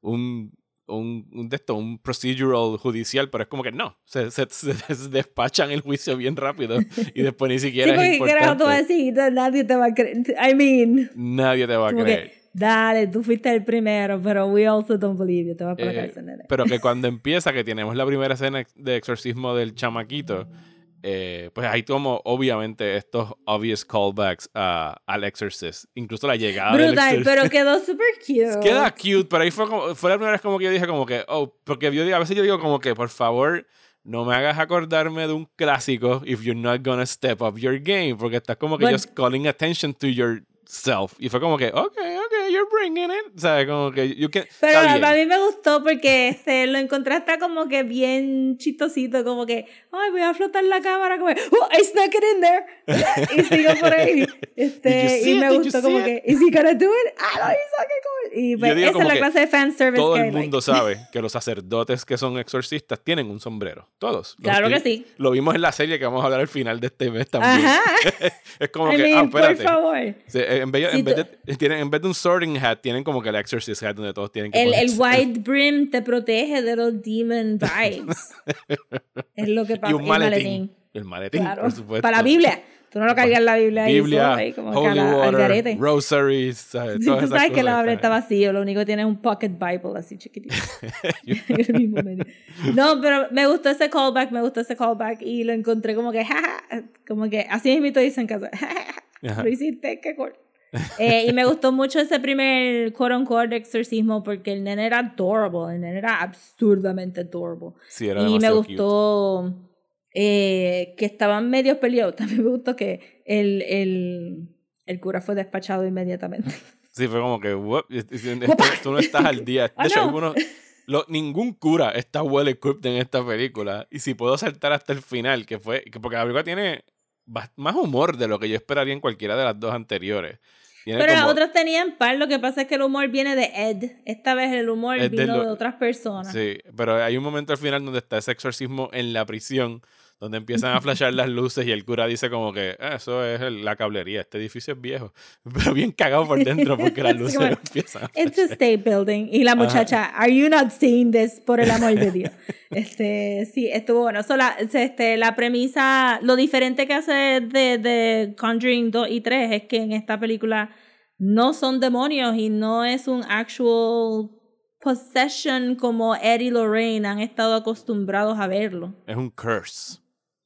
[SPEAKER 2] un, un, un de esto, un procedural judicial, pero es como que no, se, se, se despachan el juicio bien rápido y después ni
[SPEAKER 1] Sí,
[SPEAKER 2] siquiera es
[SPEAKER 1] porque carajo tú vas a
[SPEAKER 2] importante.
[SPEAKER 1] decir, nadie te va a creer. I mean,
[SPEAKER 2] Nadie te va a creer.
[SPEAKER 1] Dale, tú fuiste el primero, pero we also don't believe you, te vas para la
[SPEAKER 2] Eh,
[SPEAKER 1] nene.
[SPEAKER 2] Pero que cuando empieza, que tenemos la primera escena de exorcismo del chamaquito, eh, pues hay como obviamente estos obvious callbacks a, al Exorcist. Incluso la llegada del
[SPEAKER 1] Brutal, pero quedó super cute.
[SPEAKER 2] Queda cute, pero ahí fue, como, fue la primera vez como que yo dije como que, oh, porque yo digo, a veces yo digo como que, por favor, no me hagas acordarme de un clásico if you're not gonna step up your game, porque estás como que
[SPEAKER 1] But-
[SPEAKER 2] just calling attention to yourself. Y fue como que, ok, ok. You're bringing it. O sea, como que you can,
[SPEAKER 1] Pero a mí me gustó porque este, lo encontraste como que bien chistosito, como que, ay, voy a flotar la cámara, como, oh, I snuck it in there. y sigo por ahí. Este, y
[SPEAKER 2] it?
[SPEAKER 1] me
[SPEAKER 2] you
[SPEAKER 1] gustó como
[SPEAKER 2] it?
[SPEAKER 1] que, is he gonna do it? Ah, lo hizo, qué cool. Y pues, esa es la
[SPEAKER 2] que
[SPEAKER 1] clase de fanservice
[SPEAKER 2] Todo
[SPEAKER 1] que
[SPEAKER 2] el
[SPEAKER 1] I like.
[SPEAKER 2] mundo sabe que los sacerdotes que son exorcistas tienen un sombrero. Todos.
[SPEAKER 1] Claro que
[SPEAKER 2] tienen.
[SPEAKER 1] sí.
[SPEAKER 2] Lo vimos en la serie que vamos a hablar al final de este mes también.
[SPEAKER 1] Ajá.
[SPEAKER 2] es como
[SPEAKER 1] I
[SPEAKER 2] que,
[SPEAKER 1] mean,
[SPEAKER 2] ah,
[SPEAKER 1] por
[SPEAKER 2] espérate.
[SPEAKER 1] favor.
[SPEAKER 2] Sí, eh, en, vez,
[SPEAKER 1] Si
[SPEAKER 2] en, vez de, en vez de un hat, tienen como que el exorcist hat donde todos tienen que
[SPEAKER 1] El, el white brim te protege de los demon vibes. es lo que pasa.
[SPEAKER 2] Y un
[SPEAKER 1] el
[SPEAKER 2] maletín. El maletín,
[SPEAKER 1] Claro.
[SPEAKER 2] por supuesto.
[SPEAKER 1] Para la Biblia. Tú no lo cargas la Biblia ahí
[SPEAKER 2] Biblia,
[SPEAKER 1] solo, ahí como
[SPEAKER 2] holy
[SPEAKER 1] la-
[SPEAKER 2] water, rosaries, ¿sabes?
[SPEAKER 1] Sí, tú sabes que la Biblia está vacío, lo único que tiene es un pocket Bible así chiquitito. No, pero me gustó ese callback, me gustó ese callback y lo encontré como que, jaja, como que así mismo dicen en casa, lo hiciste, qué cool. Eh, y me gustó mucho ese primer quote unquote exorcismo porque el nene era adorable, el nene era absurdamente adorable.
[SPEAKER 2] Sí, era
[SPEAKER 1] y me gustó eh, que estaban medio peleados. También me gustó que el, el, el cura fue despachado inmediatamente.
[SPEAKER 2] Sí, fue como que, "What? Es- es- es-
[SPEAKER 1] ¡Guapa!
[SPEAKER 2] tú no estás al día. De
[SPEAKER 1] Ah,
[SPEAKER 2] hecho,
[SPEAKER 1] no.
[SPEAKER 2] algunos, lo- ningún cura está well equipped en esta película. Y si puedo saltar hasta el final, que fue, que porque la película tiene más humor de lo que yo esperaría en cualquiera de las dos anteriores.
[SPEAKER 1] Pero las otras tenían par, lo que pasa es que el humor viene de Ed. Esta vez el humor
[SPEAKER 2] Es de
[SPEAKER 1] vino de,
[SPEAKER 2] lo-
[SPEAKER 1] otras personas.
[SPEAKER 2] Sí, pero hay un momento al final donde está ese exorcismo en la prisión, donde empiezan a flashar las luces y el cura dice como que "Ah, eso es el- la cablería, este edificio es viejo, pero bien cagado por dentro porque las luces
[SPEAKER 1] como,
[SPEAKER 2] empiezan a
[SPEAKER 1] It's a state building. Y la muchacha, ¿Are you not seeing this? Por el amor de Dios. Este, sí, estuvo bueno. So, la, este, la premisa, lo diferente que hace de, de Conjuring 2 y 3 es que en esta película no son demonios y no es un actual possession como Ed y Lorraine han estado acostumbrados a verlo.
[SPEAKER 2] Es un curse.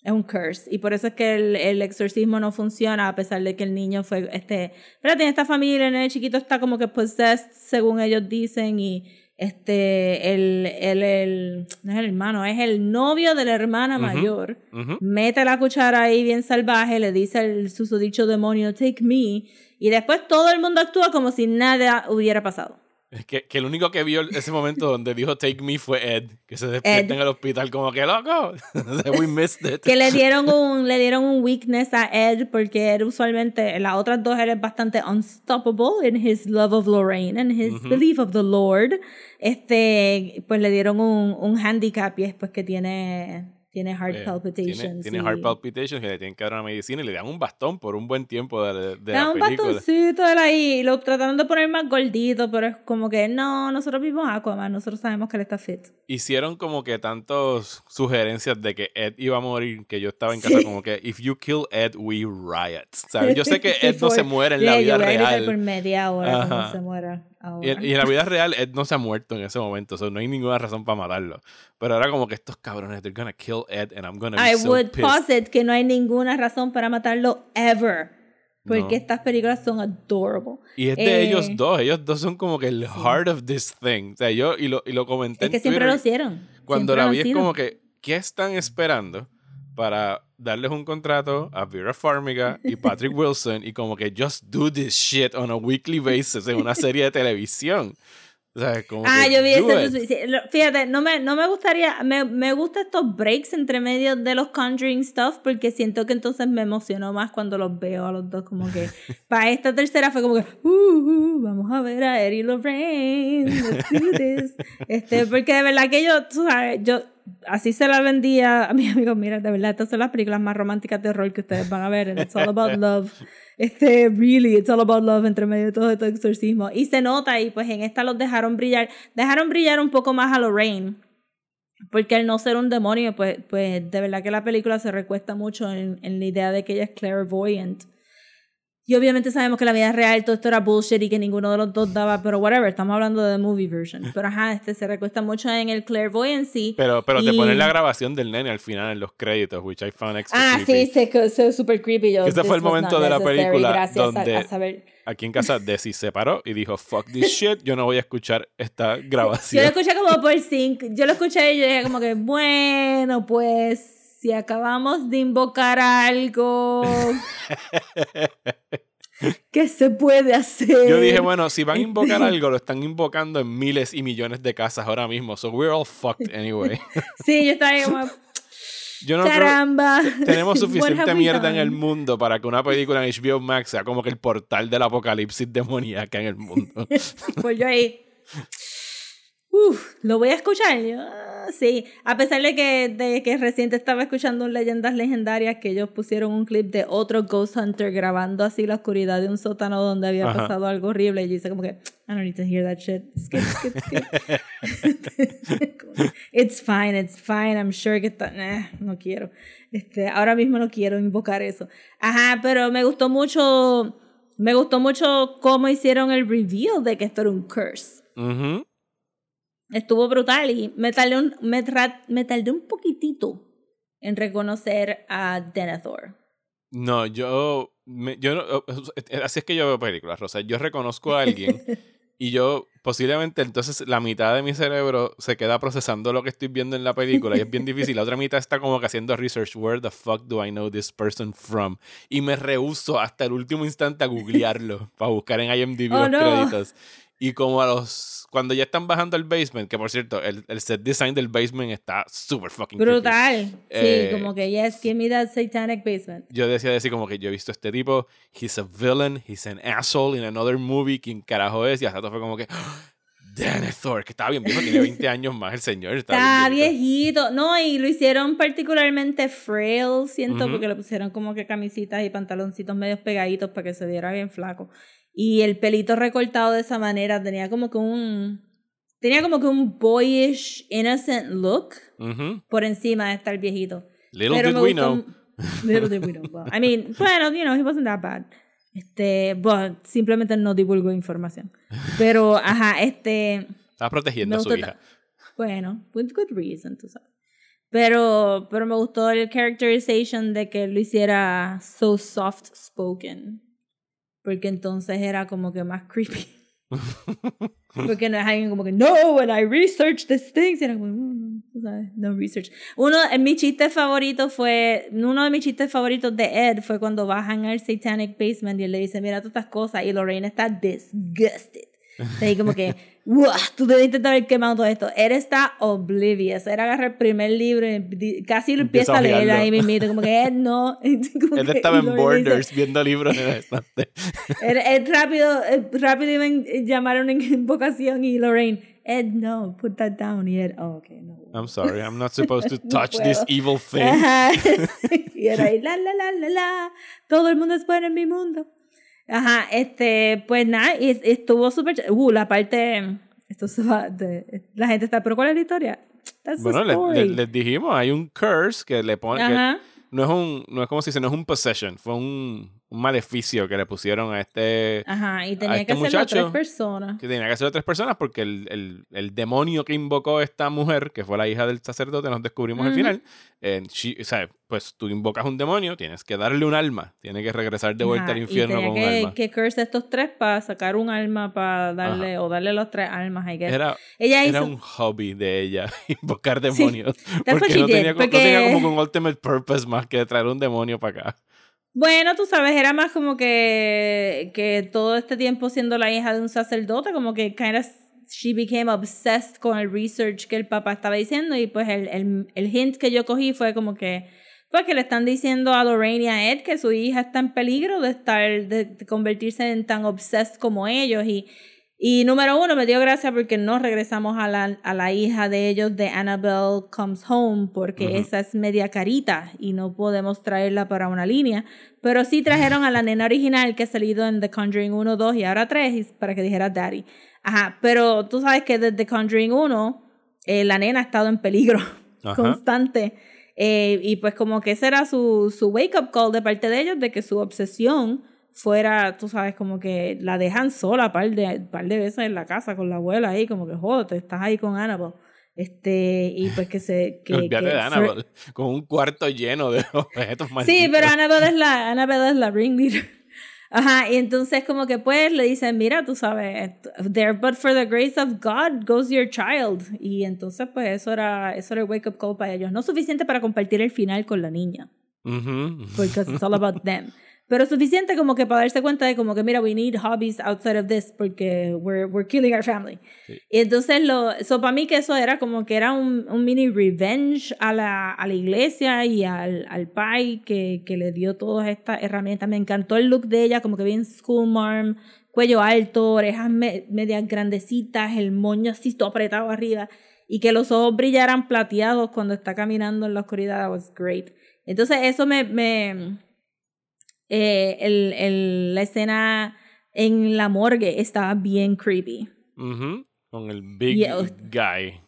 [SPEAKER 1] Es un curse. Y por eso es que el, el exorcismo no funciona, a pesar de que el niño fue. Este, pero tiene esta familia, el chiquito está como que possessed, según ellos dicen, y este, el, el, el, no es el hermano, es el novio de la hermana
[SPEAKER 2] Ujú.
[SPEAKER 1] mayor.
[SPEAKER 2] Ujú.
[SPEAKER 1] Mete la cuchara ahí bien salvaje, le dice al susodicho demonio, take me, y después todo el mundo actúa como si nada hubiera pasado.
[SPEAKER 2] Que, que el único que vio ese momento donde dijo take me fue Ed, que se despierta
[SPEAKER 1] Ed.
[SPEAKER 2] en el hospital como que loco. We missed it.
[SPEAKER 1] que le dieron un le dieron un weakness a Ed porque Ed usualmente en las otras dos es bastante unstoppable in his love of Lorraine and his belief of the Lord este pues le dieron un, un handicap y es pues que tiene tiene heart
[SPEAKER 2] Eh,
[SPEAKER 1] palpitations
[SPEAKER 2] Tiene, tiene
[SPEAKER 1] y-
[SPEAKER 2] heart palpitations y le tienen que dar una medicina y le dan un bastón por un buen tiempo de, de
[SPEAKER 1] le dan
[SPEAKER 2] la
[SPEAKER 1] un
[SPEAKER 2] película.
[SPEAKER 1] bastoncito él ahí y lo trataron de poner más gordito pero es como que no nosotros vimos Aquaman nosotros sabemos que él está fit
[SPEAKER 2] Hicieron como que tantas sugerencias de que Ed iba a morir que yo estaba en casa
[SPEAKER 1] Sí.
[SPEAKER 2] como que if you kill Ed we riot. ¿Sabes? Yo sé que Ed no se muere en la
[SPEAKER 1] Yeah,
[SPEAKER 2] vida
[SPEAKER 1] yo voy a gritar
[SPEAKER 2] real.
[SPEAKER 1] por media hora se muera ahora.
[SPEAKER 2] Y, en- y en la vida real, Ed no se ha muerto en ese momento, so no hay ninguna razón para matarlo. Pero era como que estos cabrones, they're gonna kill Ed and I'm gonna be
[SPEAKER 1] I
[SPEAKER 2] so
[SPEAKER 1] would
[SPEAKER 2] pissed.
[SPEAKER 1] posit que no hay ninguna razón para matarlo ever. Porque
[SPEAKER 2] No.
[SPEAKER 1] estas películas son adorable.
[SPEAKER 2] Y es de
[SPEAKER 1] Eh,
[SPEAKER 2] ellos dos, ellos dos son como que el heart of this thing. O sea, yo, y lo, y lo comenté
[SPEAKER 1] Es que
[SPEAKER 2] en
[SPEAKER 1] siempre
[SPEAKER 2] Twitter,
[SPEAKER 1] lo hicieron.
[SPEAKER 2] Cuando
[SPEAKER 1] Siempre
[SPEAKER 2] la vi es como que, ¿qué están esperando para darles un contrato a Vera Farmiga y Patrick Wilson y como que just do this shit on a weekly basis en una serie de televisión? O sea, como
[SPEAKER 1] Ah,
[SPEAKER 2] que
[SPEAKER 1] yo vi ese. Fíjate, no me, no me gustaría. Me, me gustan estos breaks entre medio de los Conjuring stuff porque siento que entonces me emocionó más cuando los veo a los dos. Como que para esta tercera fue como que, uh, uh, vamos a ver a Eddie Lorraine. Let's do this. Este, porque de verdad que yo, tú sabes, yo así se la vendía a mis amigos. Mira, de verdad, estas son las películas más románticas de horror que ustedes van a ver. And it's all about love. Este, really, it's all about love entre medio de todo este exorcismo. Y se nota, y pues en esta los dejaron brillar. Dejaron brillar un poco más a Lorraine. Porque al no ser un demonio, pues, pues de verdad que la película se recuesta mucho en, en la idea de que ella es clairvoyant. Y obviamente sabemos que la vida real todo esto era bullshit y que ninguno de los dos daba, pero whatever, estamos hablando de movie version. Pero ajá, este se recuesta mucho en el clairvoyancy.
[SPEAKER 2] Pero, pero te
[SPEAKER 1] y-
[SPEAKER 2] ponen la grabación del nene al final en los créditos, which I found extra
[SPEAKER 1] Ah,
[SPEAKER 2] creepy.
[SPEAKER 1] sí, se se super creepy. Yo,
[SPEAKER 2] ese fue el momento de la película
[SPEAKER 1] gracias a-
[SPEAKER 2] donde-
[SPEAKER 1] a saber.
[SPEAKER 2] Aquí en casa Desi se paró y dijo, fuck this shit, yo no voy a escuchar esta
[SPEAKER 1] Yo
[SPEAKER 2] grabación.
[SPEAKER 1] lo escuché como por sync. Yo lo escuché y yo dije como que, bueno, pues si acabamos de invocar algo ¿Qué se puede hacer?
[SPEAKER 2] Yo dije, bueno, si van a invocar algo, lo están invocando en miles y millones de casas ahora mismo. So we're all fucked anyway.
[SPEAKER 1] Sí, yo estaba ahí como,
[SPEAKER 2] Yo no creo-
[SPEAKER 1] caramba.
[SPEAKER 2] Tenemos suficiente mierda en el mundo para que una película en HBO Max sea como que el portal del apocalipsis demoníaca en el mundo.
[SPEAKER 1] Pues yo ahí. Uf, lo voy a escuchar. Yo, ah, sí, a pesar de que, de que reciente estaba escuchando un Leyendas Legendarias que ellos pusieron un clip de otro Ghost Hunter grabando así la oscuridad de un sótano donde había
[SPEAKER 2] Ajá.
[SPEAKER 1] pasado algo horrible. Y yo hice como que, I don't need to hear that shit. Skip, skip, skip. it's fine, it's fine. I'm sure que está. eh, no quiero. Este, ahora mismo no quiero invocar eso. Ajá, pero me gustó mucho. Me gustó mucho cómo hicieron el reveal de que esto era un curse.
[SPEAKER 2] Ujú.
[SPEAKER 1] Estuvo brutal y me tardé un, me, tardé un poquitito en reconocer a Denethor.
[SPEAKER 2] No, yo, me- yo no- así es que yo veo películas, Rosa. Yo reconozco a alguien y yo posiblemente entonces la mitad de mi cerebro se queda procesando lo que estoy viendo en la película y es bien difícil. La otra mitad está como que haciendo research. Where the fuck do I know this person from? Y me rehuso hasta el último instante a googlearlo para buscar en IMDb
[SPEAKER 1] Oh,
[SPEAKER 2] los
[SPEAKER 1] no.
[SPEAKER 2] créditos. Y como a los... Cuando ya están bajando el basement, que por cierto, el, el set design del basement está super fucking creepy.
[SPEAKER 1] Brutal. Sí,
[SPEAKER 2] Eh,
[SPEAKER 1] como que, yes, give me that satanic basement.
[SPEAKER 2] yo decía decir como que yo he visto a este tipo, he's a villain, he's an asshole in another movie, ¿quién carajo es? Y hasta fue como que, "Ah, Denethor, que estaba bien viejo, tiene 20 años más el señor. Está, viejito.
[SPEAKER 1] No, y lo hicieron particularmente frail, siento,
[SPEAKER 2] Ujú.
[SPEAKER 1] porque le pusieron como que camisitas y pantaloncitos medios pegaditos para que se viera bien flaco. Y el pelito recortado de esa manera tenía como que un. Tenía como que un boyish, innocent look
[SPEAKER 2] Ujú.
[SPEAKER 1] por encima de estar viejito.
[SPEAKER 2] Little
[SPEAKER 1] Pero
[SPEAKER 2] did we know.
[SPEAKER 1] Little did we know. Well, I mean, bueno, you know, he wasn't that bad. Este, but simplemente no divulgó información. Pero, ajá, este.
[SPEAKER 2] Estaba protegiendo a su hija.
[SPEAKER 1] Bueno, with good reason, tú sabes. Pero, pero me gustó el characterization de que lo hiciera so soft spoken. Porque entonces era como que más creepy. Porque no es alguien como que, no, when I researched these things. Era como, no, no, no research. Uno de mis chistes favoritos fue, uno de mis chistes favoritos de Ed fue cuando bajan al Satanic Basement y él le dice, mira todas estas cosas. Y Lorraine está disgusted. Ahí como que, "Uah, tú debiste de haber quemado todo esto. Él está oblivious. Él agarra el primer libro y casi lo
[SPEAKER 2] Empieza a
[SPEAKER 1] leer ahí mismito. Como que Ed no. Como
[SPEAKER 2] Él
[SPEAKER 1] que-
[SPEAKER 2] estaba en
[SPEAKER 1] Lorraine dice,
[SPEAKER 2] Borders viendo libros en el estante.
[SPEAKER 1] Ed rápido, Ed rápido iba a llamar a una invocación y Lorraine, Ed, no, put that down. Y Ed, oh, ok, no.
[SPEAKER 2] I'm sorry, I'm not supposed to
[SPEAKER 1] No
[SPEAKER 2] touch this
[SPEAKER 1] puedo.
[SPEAKER 2] evil thing.
[SPEAKER 1] Y era ahí, la, la, la, la, la. Todo el mundo es bueno en mi mundo. Ajá, este, pues nada, estuvo súper. Uh, la parte. Esto se va. de- la gente está, ¿pero cuál es la historia? That's
[SPEAKER 2] Bueno, le-
[SPEAKER 1] story.
[SPEAKER 2] le- les dijimos, hay un curse que le pone... que no es un, no es como si dice, no es un possession, fue un, un maleficio que le pusieron a este...
[SPEAKER 1] Ajá, y
[SPEAKER 2] a
[SPEAKER 1] tenía
[SPEAKER 2] este
[SPEAKER 1] que hacerlo tres
[SPEAKER 2] muchacho
[SPEAKER 1] personas.
[SPEAKER 2] que tenía que hacerlo tres personas porque el, el, el demonio que invocó esta mujer, que fue la hija del sacerdote, nos descubrimos al
[SPEAKER 1] Ujú.
[SPEAKER 2] final, eh, she- o sea, pues tú invocas un demonio, tienes que darle un alma, tiene que regresar de vuelta
[SPEAKER 1] Ajá,
[SPEAKER 2] al infierno
[SPEAKER 1] y
[SPEAKER 2] con un
[SPEAKER 1] que,
[SPEAKER 2] alma.
[SPEAKER 1] que curse estos tres para sacar un alma para darle, o darle los tres almas, I guess.
[SPEAKER 2] Era,
[SPEAKER 1] Ella
[SPEAKER 2] era
[SPEAKER 1] hizo.
[SPEAKER 2] un hobby de ella, invocar demonios.
[SPEAKER 1] what
[SPEAKER 2] porque, no tenía, co- no
[SPEAKER 1] porque-
[SPEAKER 2] tenía como que un ultimate purpose más que traer un demonio para acá.
[SPEAKER 1] Bueno, tú sabes, era más como que, que todo este tiempo siendo la hija de un sacerdote, como que kind of she became obsessed con el research que el papá estaba diciendo y pues el, el, el hint que yo cogí fue como que pues que le están diciendo a Lorraine Ed que su hija está en peligro de estar de, de convertirse en tan obsessed como ellos y y número uno, me dio gracia porque no regresamos a la, a la hija de ellos de Annabelle Comes Home, porque esa es media carita y no podemos traerla para una línea. Pero sí trajeron a la nena original que ha salido en The Conjuring 1, 2 y ahora 3 y- para que dijera Daddy. Ajá, pero tú sabes que desde The Conjuring 1 eh, la nena ha estado en peligro constante. Eh, y pues como que ese era su, su wake-up call de parte de ellos, de que su obsesión fuera, tú sabes, como que la dejan sola par de, par de veces en la casa con la abuela ahí, como que jódete, estás ahí con Annabelle. Este, y pues que se... Que,
[SPEAKER 2] Olvídate
[SPEAKER 1] que
[SPEAKER 2] de Annabelle, con un cuarto lleno de objetos malditos.
[SPEAKER 1] Sí, pero Annabelle es la, Annabelle es la ringleader. Ajá, y entonces como que pues le dicen, mira, tú sabes, there but for the grace of God goes your child. Y entonces pues eso era, eso era el wake up call para ellos. No suficiente para compartir el final con la niña, porque it's all about them. Pero suficiente como que para darse cuenta de como que, mira, we need hobbies outside of this porque we're, we're killing our family. Y entonces, lo, eso para mí que eso era como que era un, un mini revenge a la, a la iglesia y al, al pai que, que le dio todas estas herramientas. Me encantó el look de ella, como que bien school marm, cuello alto, orejas me- medias grandecitas, el moño así todo apretado arriba y que los ojos brillaran plateados cuando está caminando en la oscuridad. That was great. Entonces eso me... me eh, el, el- la escena en la morgue estaba bien creepy.
[SPEAKER 2] Con el big
[SPEAKER 1] Yeah.
[SPEAKER 2] guy.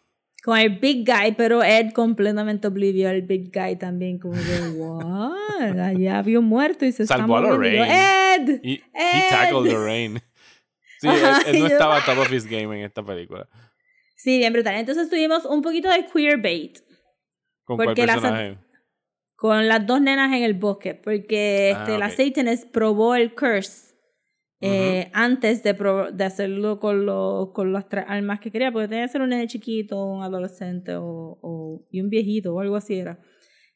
[SPEAKER 1] Con el big guy, pero Ed completamente oblivió al big guy también. Como que, what? Allá había muerto y se
[SPEAKER 2] Salvó a
[SPEAKER 1] está
[SPEAKER 2] Lorraine.
[SPEAKER 1] Ed!
[SPEAKER 2] Y he
[SPEAKER 1] Ed.
[SPEAKER 2] tackled Lorraine. Sí,
[SPEAKER 1] Ajá,
[SPEAKER 2] él no
[SPEAKER 1] yo-
[SPEAKER 2] estaba top of his game en esta película.
[SPEAKER 1] Sí, bien brutal. Entonces tuvimos un poquito de queer bait
[SPEAKER 2] ¿Con cuál
[SPEAKER 1] la
[SPEAKER 2] personaje?
[SPEAKER 1] Con las dos nenas en el bosque, porque
[SPEAKER 2] Ah,
[SPEAKER 1] este, la
[SPEAKER 2] ok.
[SPEAKER 1] Satanist probó el curse eh, antes de, de hacerlo con, los con las tres almas que quería, porque tenía que ser un nene chiquito, un adolescente o, o- y un viejito o algo así era.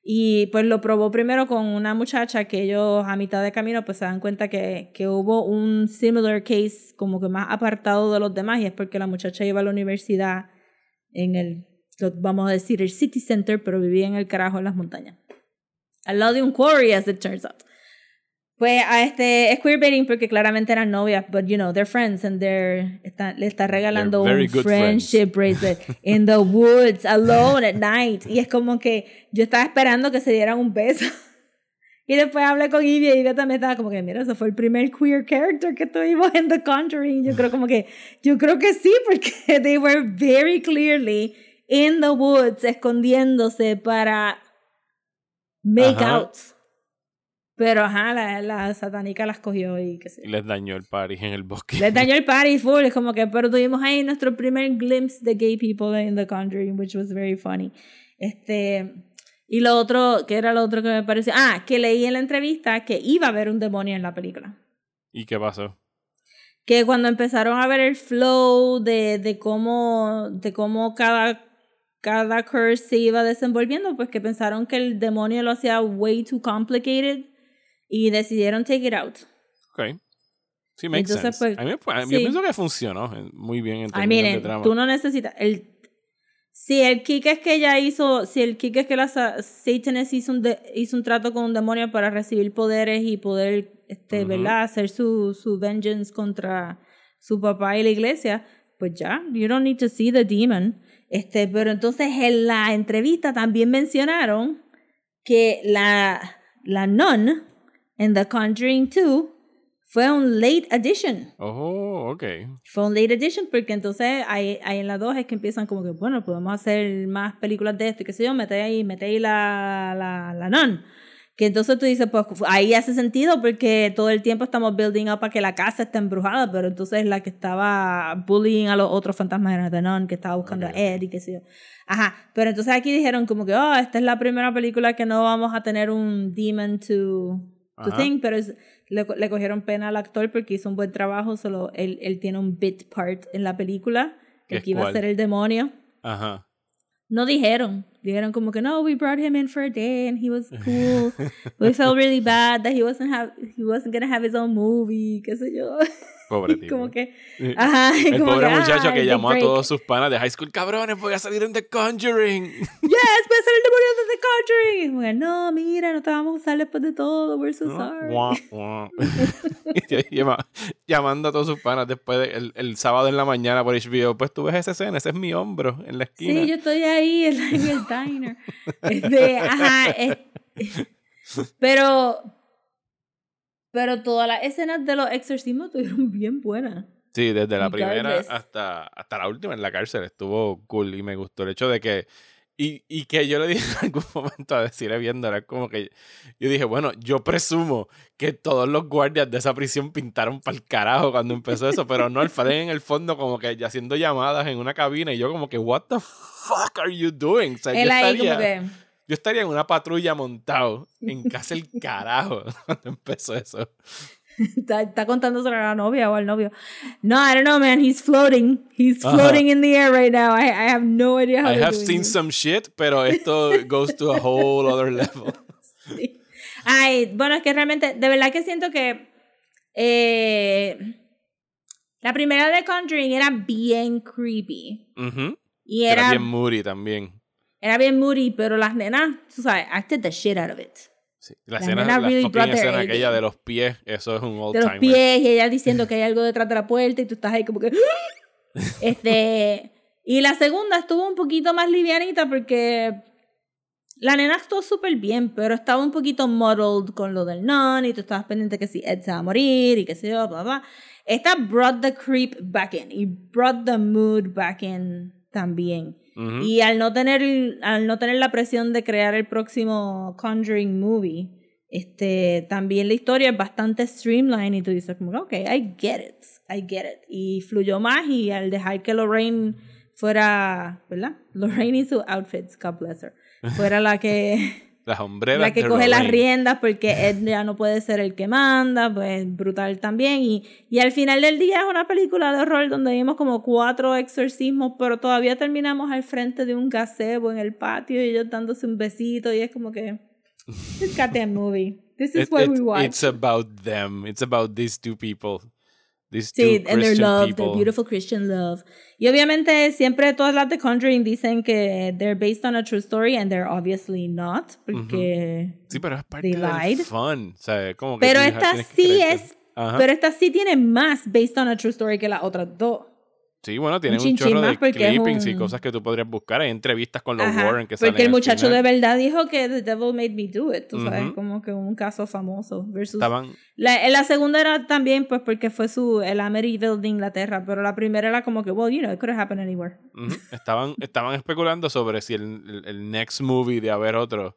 [SPEAKER 1] Y pues lo probó primero con una muchacha que ellos a mitad de camino pues se dan cuenta que, que hubo un similar case como que más apartado de los demás y es porque la muchacha iba a la universidad en el, lo- vamos a decir, el city center, pero vivía en el carajo en las montañas. Al lado de un quarry, as it turns out. Pues a este es queerbaiting porque claramente eran novias, but you know, they're friends and they're está, le está regalando un friendship bracelet in the woods alone at night. Y es como que yo estaba esperando que se dieran un beso. Y después hablé con Ivy y Ivy también estaba como que, mira, ese fue el primer queer character que tuvimos en The Conjuring. Yo creo como que, yo creo que sí, porque they were very clearly in the woods, escondiéndose para make
[SPEAKER 2] Ajá.
[SPEAKER 1] out. Pero ajá, la, la satánica las cogió y qué sé.
[SPEAKER 2] Y les dañó el party en el bosque.
[SPEAKER 1] Les dañó el party full, es como que, pero tuvimos ahí nuestro primer glimpse de gay people in The Conjuring, which was very funny. Este, y lo otro, que era lo otro que me pareció, ah, que leí en la entrevista que iba a haber un demonio en la película.
[SPEAKER 2] ¿Y qué pasó?
[SPEAKER 1] Que cuando empezaron a ver el flow de, de cómo, de cómo cada, cada curse se iba desenvolviendo, pues que pensaron que el demonio lo hacía way too complicated y decidieron take it out.
[SPEAKER 2] Ok. Sí, makes
[SPEAKER 1] Entonces,
[SPEAKER 2] sense.
[SPEAKER 1] pues,
[SPEAKER 2] a mí, me- a mí-
[SPEAKER 1] sí.
[SPEAKER 2] Yo pienso que funcionó eh, muy bien en
[SPEAKER 1] I
[SPEAKER 2] términos
[SPEAKER 1] mean,
[SPEAKER 2] de trama.
[SPEAKER 1] tú no necesitas el si el kick es que ella hizo, si el kick es que la sa- Satanist hizo un de- hizo un trato con un demonio para recibir poderes y poder este. ¿verdad? hacer su su vengeance contra su papá y la iglesia, pues ya, you don't need to see the demon. Este, pero entonces en la entrevista también mencionaron que la la nun en The Conjuring 2 fue un late addition.
[SPEAKER 2] Oh, ok.
[SPEAKER 1] Fue un late edition porque entonces ahí, ahí en la 2 es que empiezan como que, bueno, podemos hacer más películas de esto y qué sé yo, mete ahí, mete ahí la, la, la nun. Que entonces tú dices, pues ahí hace sentido porque todo el tiempo estamos building up a que la casa está embrujada, pero entonces la que estaba bullying a los otros fantasmas era The Nun, que estaba buscando
[SPEAKER 2] Ok,
[SPEAKER 1] a Ed y qué sé yo. Ajá, pero entonces aquí dijeron como que, oh, esta es la primera película que no vamos a tener un demon to, to
[SPEAKER 2] Ajá.
[SPEAKER 1] thing, pero es- le, le cogieron pena al actor porque hizo un buen trabajo, solo él, él tiene un bit part en la película,
[SPEAKER 2] ¿Qué
[SPEAKER 1] el
[SPEAKER 2] es
[SPEAKER 1] que iba a ser el demonio.
[SPEAKER 2] Ajá.
[SPEAKER 1] No dijeron, dijeron como que no, we brought him in for a day and he was cool. we felt really bad that he wasn't have he wasn't gonna have his own movie, qué sé yo.
[SPEAKER 2] Pobre
[SPEAKER 1] Y
[SPEAKER 2] tipo.
[SPEAKER 1] como que, ajá,
[SPEAKER 2] El
[SPEAKER 1] como
[SPEAKER 2] pobre
[SPEAKER 1] que,
[SPEAKER 2] muchacho
[SPEAKER 1] ah,
[SPEAKER 2] que llamó a todos sus panas de high school, cabrones, voy a salir en The Conjuring.
[SPEAKER 1] Yes, ser el demonio de The Conjuring. Y como que, no, mira, no te vamos a usar después de todo, we're so sorry.
[SPEAKER 2] Guau, guau. Y llama- Llamando a todos sus panas después de- el, el sábado en la mañana por HBO. Pues tú ves esa escena, ese es mi hombro en la esquina.
[SPEAKER 1] Sí, yo estoy ahí en, la- en el Este, ajá, es- pero, pero todas las escenas de los exorcismos estuvieron bien buenas.
[SPEAKER 2] Sí, desde la primera hasta, hasta la última en la cárcel estuvo cool y me gustó el hecho de que. Y, y que yo le dije en algún momento a decirle viéndola, como que yo dije, bueno, yo presumo que todos los guardias de esa prisión pintaron para el carajo cuando empezó eso, pero no, el Fallen en el fondo como que haciendo llamadas en una cabina y yo como que, what the fuck are you doing? O sea, yo
[SPEAKER 1] ahí
[SPEAKER 2] estaría,
[SPEAKER 1] como que,
[SPEAKER 2] yo estaría en una patrulla montado en casa el carajo cuando empezó eso.
[SPEAKER 1] está, está contándoselo a la novia o al novio. No, I don't know, man. He's floating. He's
[SPEAKER 2] Ajá.
[SPEAKER 1] floating in the air right now. I, I have no idea how
[SPEAKER 2] I have seen some shit, pero esto goes to a whole other level.
[SPEAKER 1] Sí. Ay, bueno, es que realmente, de verdad que siento que eh, la primera de Conjuring era bien creepy. Y
[SPEAKER 2] Era
[SPEAKER 1] era,
[SPEAKER 2] bien moody también.
[SPEAKER 1] era bien moody, pero las nenas, tú sabes, acted the shit out of it.
[SPEAKER 2] Sí. La
[SPEAKER 1] Las
[SPEAKER 2] escena,
[SPEAKER 1] nenas
[SPEAKER 2] la
[SPEAKER 1] really
[SPEAKER 2] escena aquella
[SPEAKER 1] game.
[SPEAKER 2] de los pies, eso es un old
[SPEAKER 1] de los
[SPEAKER 2] timer.
[SPEAKER 1] pies y ella diciendo que hay algo detrás de la puerta y tú estás ahí como que este y la segunda estuvo un poquito más livianita porque la nena actuó súper bien pero estaba un poquito muddled con lo del non y tú estabas pendiente que si Ed se va a morir y que sé yo bla bla esta brought the creep back in y brought the mood back in también Y al no tener al no tener la presión de crear el próximo Conjuring movie, este también la historia es bastante streamlined y tú dices como, ok, I get it, I get it. Y fluyó más y al dejar que Lorraine fuera, ¿verdad? Lorraine y sus outfits, God bless her, fuera la que
[SPEAKER 2] Las hombreras
[SPEAKER 1] la que coge las riendas porque Ed ya no puede ser el que manda, pues brutal también. Y, y al final del día es una película de horror donde vimos como cuatro exorcismos, pero todavía terminamos al frente de un gazebo en el patio y ellos dándose un besito y es como que... This goddamn movie. This is
[SPEAKER 2] It-
[SPEAKER 1] what
[SPEAKER 2] it-
[SPEAKER 1] we watch.
[SPEAKER 2] It's about them. It's about these two people. These
[SPEAKER 1] Sí,
[SPEAKER 2] two
[SPEAKER 1] and their love,
[SPEAKER 2] people.
[SPEAKER 1] their beautiful Christian love. Y obviamente siempre todas las de Conjuring dicen que they're based on a true story and they're obviously not, porque...
[SPEAKER 2] Sí, pero es parte
[SPEAKER 1] They
[SPEAKER 2] del
[SPEAKER 1] lied.
[SPEAKER 2] fun. O sea, como que
[SPEAKER 1] Pero esta sí es,
[SPEAKER 2] Ajá.
[SPEAKER 1] pero esta sí tiene más based on a true story que las otras dos.
[SPEAKER 2] Sí, bueno, tienen un,
[SPEAKER 1] chinchín
[SPEAKER 2] chorro de clippings y
[SPEAKER 1] un-
[SPEAKER 2] cosas que tú podrías buscar. Hay entrevistas con los
[SPEAKER 1] Ajá,
[SPEAKER 2] Warren que salen
[SPEAKER 1] porque el muchacho
[SPEAKER 2] final.
[SPEAKER 1] de verdad dijo que The Devil Made Me Do It, tú sabes,
[SPEAKER 2] Ujú.
[SPEAKER 1] como que un caso famoso versus
[SPEAKER 2] Estaban,
[SPEAKER 1] la, en la segunda era también pues porque fue su el Amityville de Inglaterra, pero la primera era como que well, you know, it could have happened anywhere.
[SPEAKER 2] ujú, estaban, estaban especulando sobre si el, el- el next movie de haber otro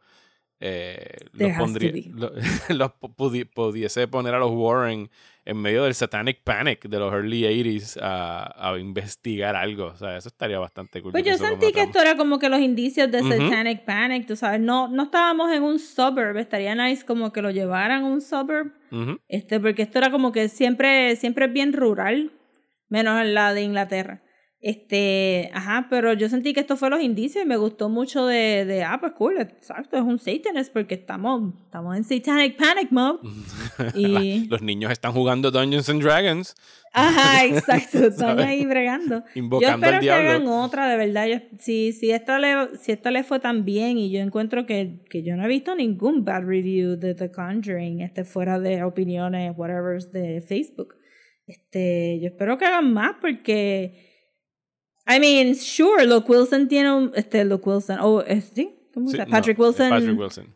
[SPEAKER 2] eh, los pondría, los pudi- pudiese poner a los Warren en medio del Satanic Panic de los early 80s a, a investigar algo. O sea, eso estaría bastante cool.
[SPEAKER 1] Pues yo sentí que esto era como que los indicios de
[SPEAKER 2] Ujú.
[SPEAKER 1] Satanic Panic, tú sabes, no no estábamos en un suburb, estaría nice como que lo llevaran a un suburb
[SPEAKER 2] Ujú.
[SPEAKER 1] Este, porque esto era como que siempre, siempre es bien rural, menos en la de Inglaterra. Este, ajá, pero yo sentí que esto fue los indicios y me gustó mucho de, de ah, pues cool, exacto, es un Satanist porque estamos, estamos en Satanic Panic Mode. Y,
[SPEAKER 2] Los niños están jugando Dungeons and Dragons,
[SPEAKER 1] ajá, exacto, están ahí bregando. Yo
[SPEAKER 2] invocando
[SPEAKER 1] espero
[SPEAKER 2] al
[SPEAKER 1] que hagan otra, de verdad. Yo, si, si, esta le, si esta le fue tan bien y yo encuentro que, que yo no he visto ningún bad review de The Conjuring, este, fuera de opiniones, whatever, de Facebook. Este, yo espero que hagan más porque. I mean, sure, Luke Wilson tiene un. Este, Luke Wilson. Oh, es- sí, ¿cómo se llama? Patrick Wilson.
[SPEAKER 2] Patrick Wilson.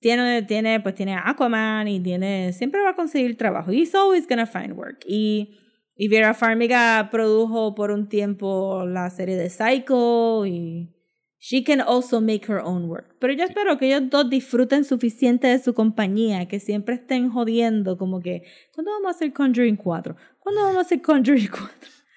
[SPEAKER 1] Tiene, tiene, pues tiene Aquaman y tiene. Siempre va a conseguir trabajo. He's always gonna find work. Y. Y Vera Farmiga produjo por un tiempo la serie de Psycho y she can also make her own work. Pero yo espero que ellos dos disfruten suficiente de su compañía, que siempre estén jodiendo como que, ¿cuándo vamos a hacer Conjuring 4? ¿Cuándo vamos a hacer Conjuring 4?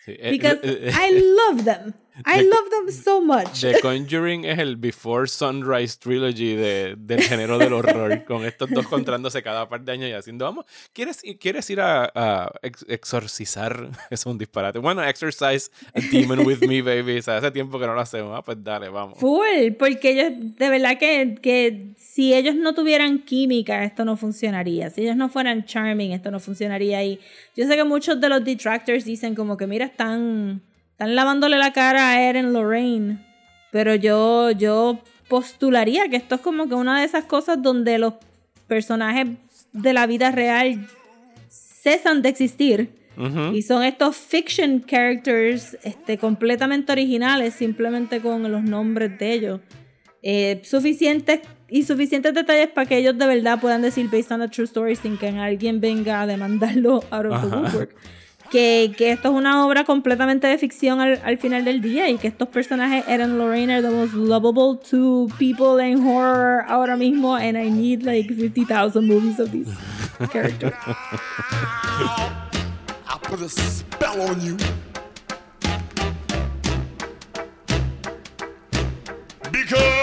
[SPEAKER 2] Sí, eh,
[SPEAKER 1] Because
[SPEAKER 2] eh,
[SPEAKER 1] I love them. I love them so much.
[SPEAKER 2] The Conjuring es el Before Sunrise Trilogy de, del género del horror, con estos dos encontrándose cada par de años y haciendo, vamos, ¿quieres, quieres ir a, a ex- exorcizar? Es un disparate. Bueno, exorcise a demon with me, baby. O sea, hace tiempo que no lo hacemos. Ah, pues dale, vamos.
[SPEAKER 1] Full, porque ellos, de verdad que, que si ellos no tuvieran química, esto no funcionaría. Si ellos no fueran charming, esto no funcionaría. Y yo sé que muchos de los detractors dicen como que, mira, están, están lavándole la cara a Eren Lorraine. Pero yo, yo postularía que esto es como que una de esas cosas donde los personajes de la vida real cesan de existir. Y son estos fiction characters este, completamente originales, simplemente con los nombres de ellos. Eh, suficientes y suficientes detalles para que ellos de verdad puedan decir based on a true story sin que alguien venga a demandarlo out of the woodwork. Que, que esto es una obra completamente de ficción al, al final del día y que estos personajes eran Lorraine are the most lovable two people in horror ahora mismo and I need like 50,000 movies of these characters.
[SPEAKER 3] I put a spell on you. Because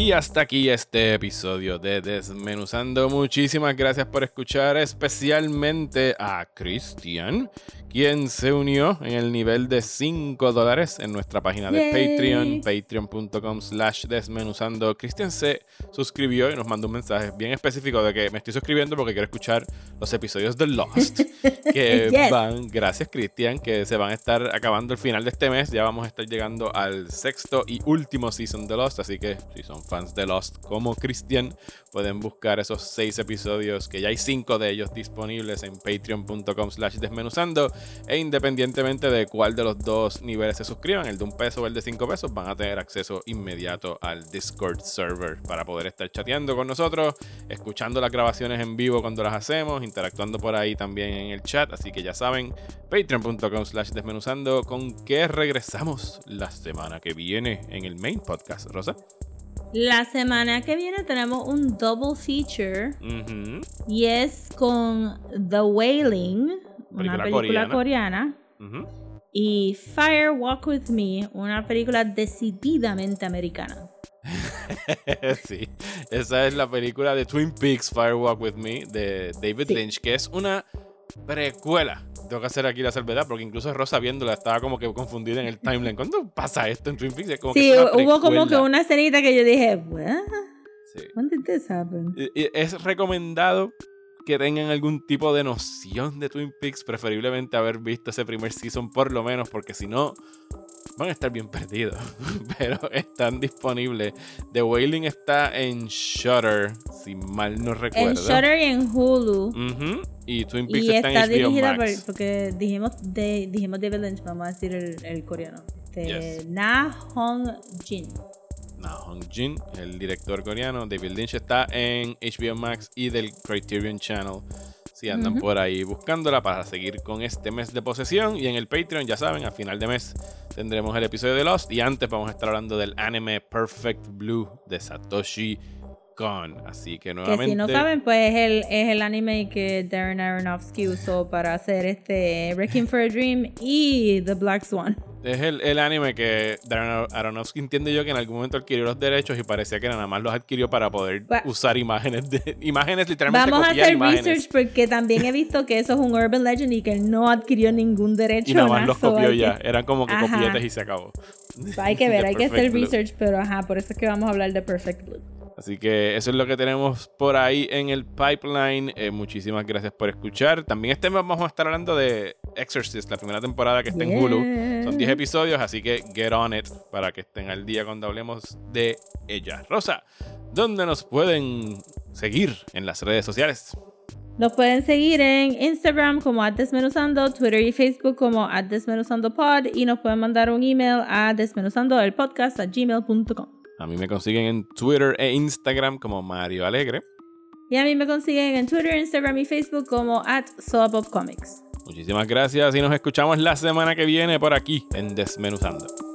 [SPEAKER 2] Y hasta aquí este episodio de Desmenuzando. Muchísimas gracias por escuchar, especialmente a Cristian, quien se unió en el nivel de 5 dólares en nuestra página de
[SPEAKER 1] Yay.
[SPEAKER 2] Patreon, patreon.com slash desmenuzando. Cristian se suscribió y nos mandó un mensaje bien específico de que me estoy suscribiendo porque quiero escuchar los episodios de Lost, que
[SPEAKER 1] Yes.
[SPEAKER 2] van, gracias Cristian, que se van a estar acabando el final de este mes. Ya vamos a estar llegando al sexto y último season de Lost, así que si son fans de Lost como Cristian, pueden buscar esos seis episodios, que ya hay cinco de ellos disponibles en patreon.com slash desmenuzando. E independientemente de cuál de los dos niveles se suscriban, el de un peso o el de cinco pesos, van a tener acceso inmediato al Discord server para poder estar chateando con nosotros, escuchando las grabaciones en vivo cuando las hacemos, interactuando por ahí también en el chat. Así que ya saben, patreon.com slash desmenuzando, con que regresamos la semana que viene en el main podcast, Rosa.
[SPEAKER 1] La semana que viene tenemos un double feature. Y es con The Wailing, una
[SPEAKER 2] Película
[SPEAKER 1] coreana, y Fire Walk With Me, una película decididamente americana.
[SPEAKER 2] sí, esa es la película de Twin Peaks Fire Walk With Me de David
[SPEAKER 1] Sí.
[SPEAKER 2] Lynch, que es una precuela. Tengo que hacer aquí la salvedad porque incluso Rosa viéndola estaba como que confundida en el timeline. ¿Cuándo pasa esto en Twin Peaks? Es como que
[SPEAKER 1] Sí, hubo como que una escenita que yo dije, "What?
[SPEAKER 2] Sí.
[SPEAKER 1] When did this happen?"
[SPEAKER 2] Y- y Es recomendado que tengan algún tipo de noción de Twin Peaks, preferiblemente haber visto ese primer season por lo menos, porque si no, van a estar bien perdidos. Pero están disponibles. The Wailing está en Shutter, si mal no recuerdo.
[SPEAKER 1] En Shutter y en Hulu.
[SPEAKER 2] Y Twin Peaks
[SPEAKER 1] Y
[SPEAKER 2] está,
[SPEAKER 1] está
[SPEAKER 2] en HBO
[SPEAKER 1] dirigida por,
[SPEAKER 2] Max.
[SPEAKER 1] porque dijimos, de, dijimos David Lynch, vamos a decir el, el coreano. Este,
[SPEAKER 2] Yes.
[SPEAKER 1] Na Hong Jin.
[SPEAKER 2] Na Hong Jin, el director coreano. David Lynch está en HBO Max y del Criterion Channel. Si andan por ahí buscándola para seguir con este mes de posesión. Y en el Patreon, ya saben, a final de mes tendremos el episodio de Lost. Y antes vamos a estar hablando del anime Perfect Blue de Satoshi Kon. Así que
[SPEAKER 1] Que
[SPEAKER 2] nuevamente.
[SPEAKER 1] si no saben, pues es el, es el anime que Darren Aronofsky usó para hacer este Wrecking for a Dream y The Black Swan.
[SPEAKER 2] Es el, el anime que Darren Aronofsky entiende yo que en algún momento adquirió los derechos y parecía que nada más los adquirió para poder usar imágenes de imágenes literalmente
[SPEAKER 1] Vamos a hacer
[SPEAKER 2] imágenes.
[SPEAKER 1] research porque también he visto que eso es un urban legend y que él no adquirió ningún derecho.
[SPEAKER 2] y nada más los copió ya.
[SPEAKER 1] que-
[SPEAKER 2] Eran como que
[SPEAKER 1] Ajá.
[SPEAKER 2] copietes y se acabó.
[SPEAKER 1] Hay que ver, hay que hacer research, pero ajá, por eso es que vamos a hablar de Perfect Blue.
[SPEAKER 2] Así que eso es lo que tenemos por ahí en el pipeline. Eh, muchísimas gracias por escuchar. También este mes vamos a estar hablando de Exorcist, la primera temporada que está en Hulu. Son 10 episodios, así que get on it para que estén al día cuando hablemos de ella. Rosa, ¿dónde nos pueden seguir en las redes sociales?
[SPEAKER 1] Nos pueden seguir en Instagram como Desmenuzando, Twitter y Facebook como @desmenuzandopod y nos pueden mandar un email a desmenuzandoelpodcast a gmail.com.
[SPEAKER 2] A mí me consiguen en Twitter e Instagram como Mario Alegre.
[SPEAKER 1] Y a mí me consiguen en Twitter, Instagram y Facebook como at Comics.
[SPEAKER 2] Muchísimas gracias y nos escuchamos la semana que viene por aquí en Desmenuzando.